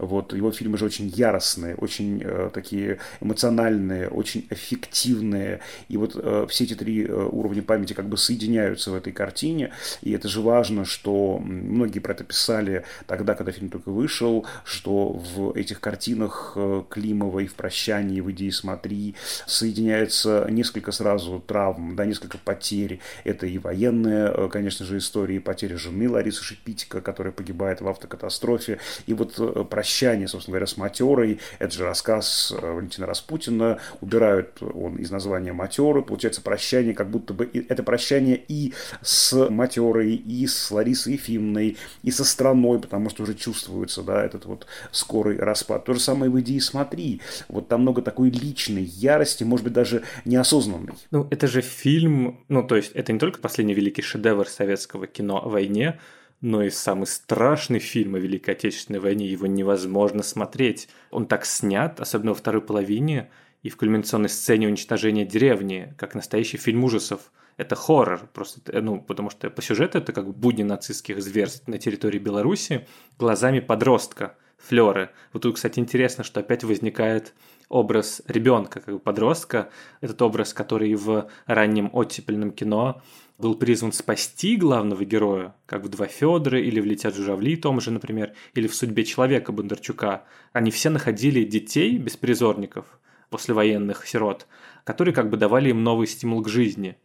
вот, его фильмы же очень яростные, очень э, такие эмоциональные, очень эффективные. И вот э, все эти три э, уровня памяти как бы соединяются в этой картине. И это же важно, что многие про это писали тогда, когда фильм только вышел, что в этих картинах э, Климова и в «Прощании», и в «Иди и смотри» соединяется несколько сразу травм, да, несколько потерь. Это и военные, э, конечно же, истории, потери жены Ларисы Шипитика, которая погибает в автокатастрофе. И вот э, прощание, собственно говоря, с матерой. Это же рассказ э, Валентина Распутина. Убирают он из названия матеры. Получается прощание, как будто бы это прощание и с матерой, и с Ларисой Ефимной, и со страной, потому что уже чувствуется, да, этот вот скорый распад. То же самое в «Иди и смотри». Вот там много такой личной ярости, может быть, даже неосознанной. Ну, это же фильм, ну, то есть это не только последний великий шедевр советского кино о войне, но и самый страшный фильм о Великой Отечественной войне, его невозможно смотреть. Он так снят, особенно во второй половине, и в кульминационной сцене уничтожения деревни, как настоящий фильм ужасов. Это хоррор, просто, ну, потому что по сюжету это как будни нацистских зверств на территории Беларуси глазами подростка, Флёры. Вот тут, кстати, интересно, что опять возникает образ ребенка, как бы подростка, этот образ, который в раннем оттепельном кино был призван спасти главного героя, как в «Два Федора» или в «Летят журавли» том же, например, или в «Судьбе человека» Бондарчука. Они все находили детей, беспризорников, послевоенных сирот, которые как бы давали им новый стимул к жизни.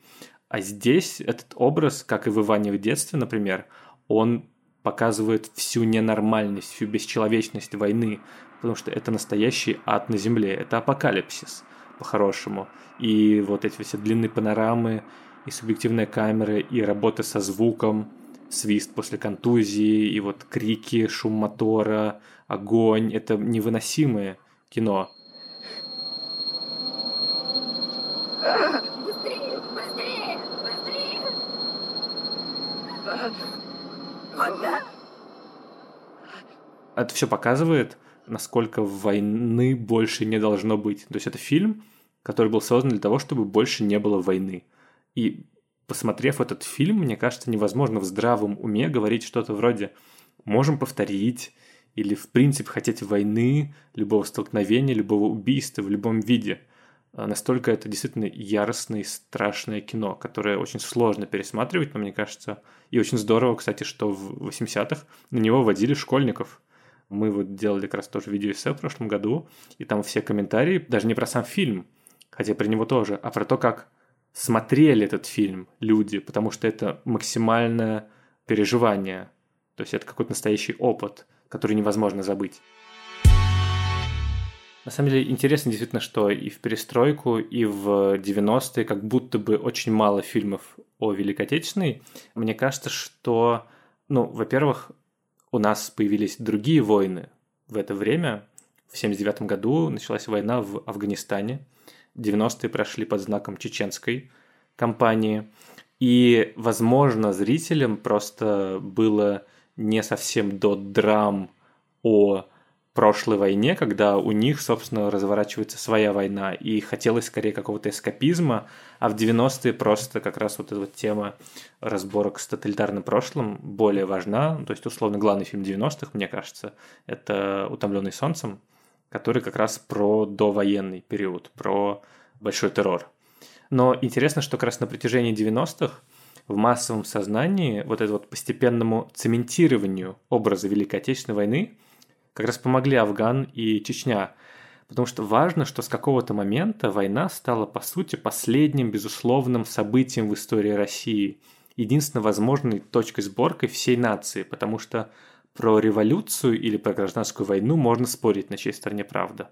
А здесь этот образ, как и в «Иване в детстве», например, он показывает всю ненормальность, всю бесчеловечность войны, потому что это настоящий ад на земле, это апокалипсис по-хорошему. И вот эти все длинные панорамы, и субъективная камера, и работа со звуком, свист после контузии, и вот крики, шум мотора, огонь. Это невыносимое кино. Быстрее, быстрее, быстрее! Куда? Это все показывает, насколько войны больше не должно быть. То есть это фильм, который был создан для того, чтобы больше не было войны. И посмотрев этот фильм, мне кажется, невозможно в здравом уме говорить что-то вроде «можем повторить», или в принципе хотеть войны, любого столкновения, любого убийства в любом виде. А настолько это действительно яростное и страшное кино, которое очень сложно пересматривать, но мне кажется, и очень здорово, кстати, что в 80-х на него водили школьников. Мы вот делали как раз тоже видеоэссе в прошлом году, и там все комментарии, даже не про сам фильм, хотя про него тоже, а про то, как смотрели этот фильм люди, потому что это максимальное переживание. То есть это какой-то настоящий опыт, который невозможно забыть. На самом деле интересно действительно, что и в перестройку, и в 90-е как будто бы очень мало фильмов о Великой Отечественной. Мне кажется, что, ну, во-первых, у нас появились другие войны в это время. В 79 году началась война в Афганистане – 90-е прошли под знаком чеченской кампании. И, возможно, зрителям просто было не совсем до драм о прошлой войне, когда у них, собственно, разворачивается своя война, и хотелось скорее какого-то эскапизма, а в 90-е просто как раз вот эта вот тема разборок с тоталитарным прошлым более важна. То есть, условно, главный фильм 90-х, мне кажется, это «Утомленный солнцем», который как раз про довоенный период, про большой террор. Но интересно, что как раз на протяжении 90-х в массовом сознании вот это вот постепенному цементированию образа Великой Отечественной войны как раз помогли Афган и Чечня. Потому что важно, что с какого-то момента война стала, по сути, последним безусловным событием в истории России. Единственно возможной точкой сборки всей нации, потому что про революцию или про гражданскую войну можно спорить, на чьей стороне правда.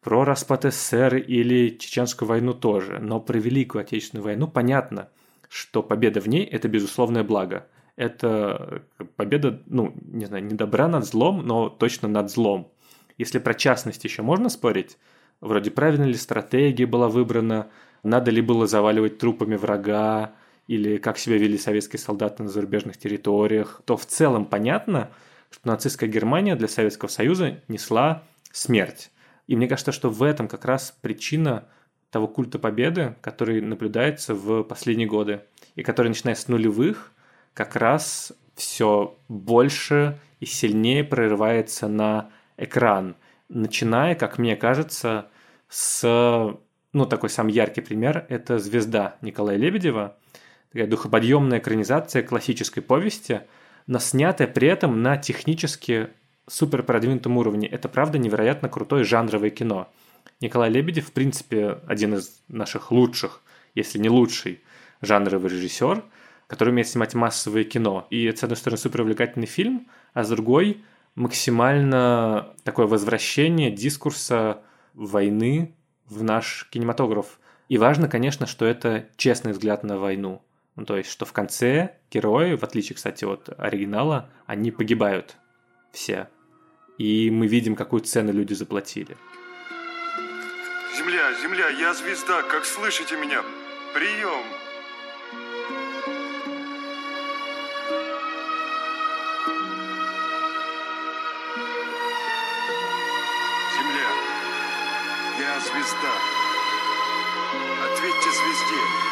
Про распад СССР или Чеченскую войну тоже. Но про Великую Отечественную войну понятно, что победа в ней – это безусловное благо. Это победа, ну, не знаю, не добра над злом, но точно над злом. Если про частность еще можно спорить, вроде правильно ли стратегия была выбрана, надо ли было заваливать трупами врага, или как себя вели советские солдаты на зарубежных территориях, то в целом понятно – что нацистская Германия для Советского Союза несла смерть. И мне кажется, что в этом как раз причина того культа победы, который наблюдается в последние годы, и который, начиная с нулевых, как раз все больше и сильнее прорывается на экран, начиная, как мне кажется, с, ну, такой сам яркий пример – это «Звезда» Николая Лебедева, такая духоподъемная экранизация классической повести – но снятое при этом на технически супер продвинутом уровне. Это правда невероятно крутое жанровое кино. Николай Лебедев, в принципе, один из наших лучших, если не лучший жанровый режиссер, который умеет снимать массовое кино. И это, с одной стороны, супер увлекательный фильм, а с другой максимально такое возвращение дискурса войны в наш кинематограф. И важно, конечно, что это честный взгляд на войну. Ну, то есть, что в конце герои, в отличие, кстати, от оригинала, они погибают все. И мы видим, какую цену люди заплатили. Земля, земля, я звезда, как слышите меня? Прием! Земля, я звезда. Ответьте звезде.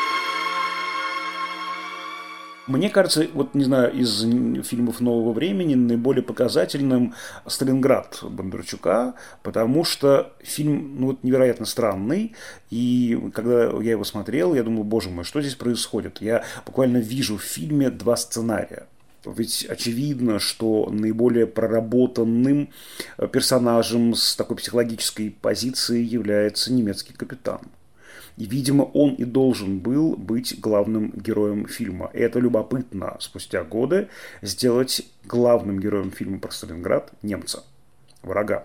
Мне кажется, вот не знаю, из фильмов нового времени наиболее показательным Сталинград Бондарчука, потому что фильм ну, вот, невероятно странный, и когда я его смотрел, я думал, боже мой, что здесь происходит? Я буквально вижу в фильме два сценария. Ведь очевидно, что наиболее проработанным персонажем с такой психологической позицией является немецкий капитан. И, видимо, он и должен был быть главным героем фильма. И это любопытно спустя годы сделать главным героем фильма про Сталинград немца, врага.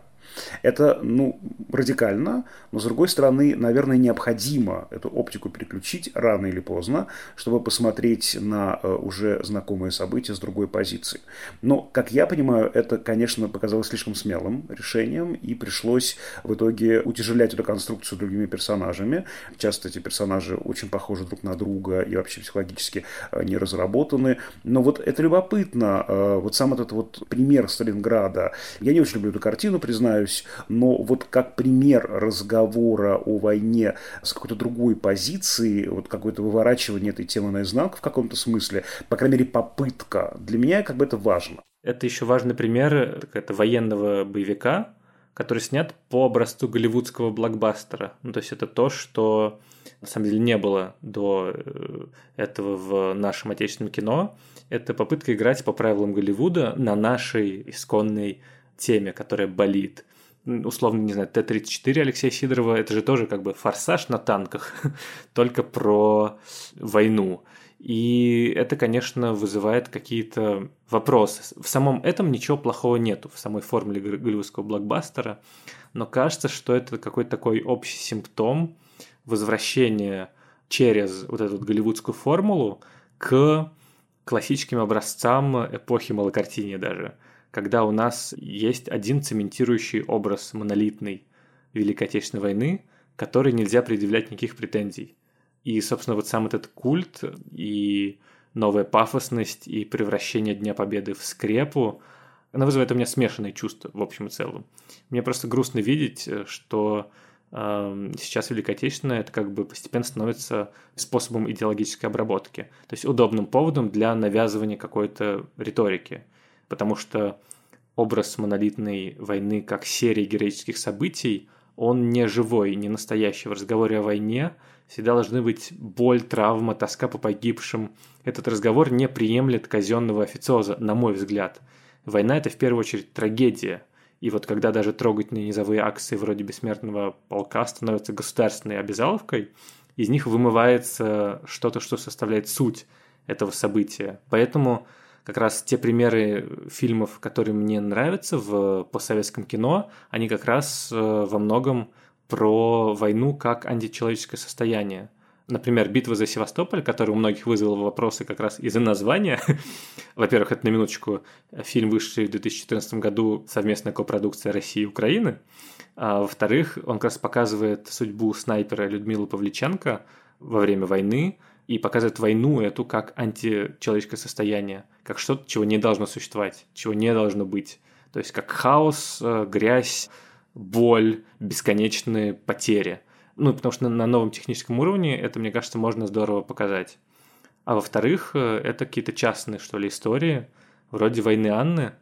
Это, ну, радикально, но, с другой стороны, наверное, необходимо эту оптику переключить рано или поздно, чтобы посмотреть на э, уже знакомые события с другой позиции. Но, как я понимаю, это, конечно, показалось слишком смелым решением, и пришлось в итоге утяжелять эту конструкцию другими персонажами. Часто эти персонажи очень похожи друг на друга и вообще психологически э, не разработаны. Но вот это любопытно. Э, вот сам этот вот пример Сталинграда. Я не очень люблю эту картину, признаю, признаюсь, но вот как пример разговора о войне с какой-то другой позиции, вот какое-то выворачивание этой темы наизнанку в каком-то смысле, по крайней мере, попытка, для меня как бы это важно. Это еще важный пример это военного боевика, который снят по образцу голливудского блокбастера. Ну, то есть это то, что на самом деле не было до э, этого в нашем отечественном кино. Это попытка играть по правилам Голливуда на нашей исконной теме, которая болит. Условно, не знаю, Т-34 Алексея Сидорова, это же тоже как бы форсаж на танках, только про войну. И это, конечно, вызывает какие-то вопросы. В самом этом ничего плохого нету, в самой формуле голливудского блокбастера, но кажется, что это какой-то такой общий симптом возвращения через вот эту голливудскую формулу к классическим образцам эпохи малокартиния даже когда у нас есть один цементирующий образ монолитной Великой Отечественной войны, который нельзя предъявлять никаких претензий. И, собственно, вот сам этот культ и новая пафосность и превращение Дня Победы в скрепу, она вызывает у меня смешанные чувства в общем и целом. Мне просто грустно видеть, что э, сейчас Великая Отечественная это как бы постепенно становится способом идеологической обработки, то есть удобным поводом для навязывания какой-то риторики потому что образ монолитной войны как серии героических событий, он не живой, не настоящий. В разговоре о войне всегда должны быть боль, травма, тоска по погибшим. Этот разговор не приемлет казенного официоза, на мой взгляд. Война – это в первую очередь трагедия. И вот когда даже трогательные низовые акции вроде бессмертного полка становятся государственной обязаловкой, из них вымывается что-то, что составляет суть этого события. Поэтому как раз те примеры фильмов, которые мне нравятся в постсоветском кино, они как раз э, во многом про войну как античеловеческое состояние. Например, «Битва за Севастополь», которая у многих вызвала вопросы как раз из-за названия. Во-первых, это на минуточку фильм, вышедший в 2014 году, совместная копродукция России и Украины. А во-вторых, он как раз показывает судьбу снайпера Людмилы Павличенко во время войны, и показывает войну эту как античеловеческое состояние, как что-то, чего не должно существовать, чего не должно быть. То есть как хаос, э, грязь, боль, бесконечные потери. Ну, потому что на новом техническом уровне это, мне кажется, можно здорово показать. А во-вторых, э, это какие-то частные, что ли, истории, вроде «Войны Анны»,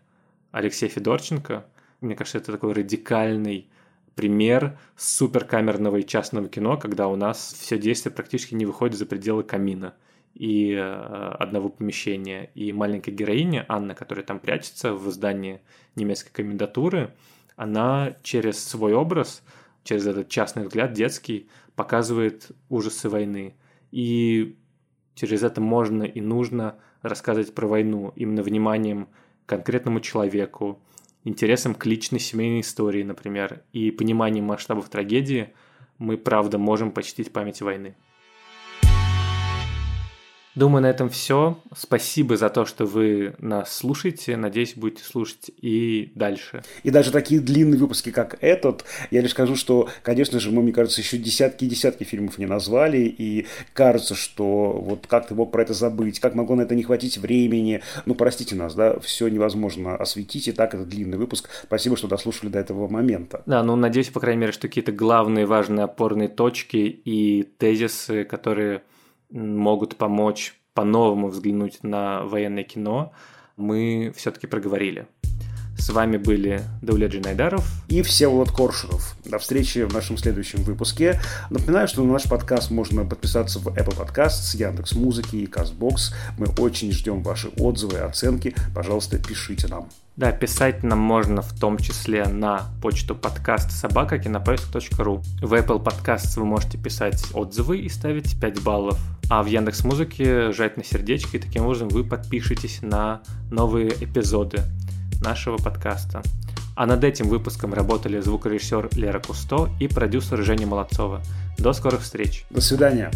Алексея Федорченко. Мне кажется, это такой радикальный пример суперкамерного и частного кино, когда у нас все действие практически не выходит за пределы камина и э, одного помещения. И маленькая героиня Анна, которая там прячется в здании немецкой комендатуры, она через свой образ, через этот частный взгляд детский, показывает ужасы войны. И через это можно и нужно рассказывать про войну именно вниманием к конкретному человеку, интересом к личной семейной истории, например, и пониманием масштабов трагедии, мы правда можем почтить память войны. Думаю, на этом все. Спасибо за то, что вы нас слушаете. Надеюсь, будете слушать и дальше. И даже такие длинные выпуски, как этот, я лишь скажу, что, конечно же, мы, мне кажется, еще десятки и десятки фильмов не назвали, и кажется, что вот как ты мог про это забыть, как могло на это не хватить времени. Ну, простите нас, да, все невозможно осветить, и так это длинный выпуск. Спасибо, что дослушали до этого момента. Да, ну, надеюсь, по крайней мере, что какие-то главные важные опорные точки и тезисы, которые могут помочь по-новому взглянуть на военное кино, мы все-таки проговорили. С вами были Даулет Джинайдаров и Всеволод Коршунов. До встречи в нашем следующем выпуске. Напоминаю, что на наш подкаст можно подписаться в Apple Podcasts, Яндекс Музыки и Castbox. Мы очень ждем ваши отзывы и оценки. Пожалуйста, пишите нам. Да, писать нам можно в том числе на почту подкаст собака кинопоиск.ру. В Apple Podcasts вы можете писать отзывы и ставить 5 баллов. А в Яндекс Музыке жать на сердечко, и таким образом вы подпишетесь на новые эпизоды нашего подкаста. А над этим выпуском работали звукорежиссер Лера Кусто и продюсер Женя Молодцова. До скорых встреч. До свидания.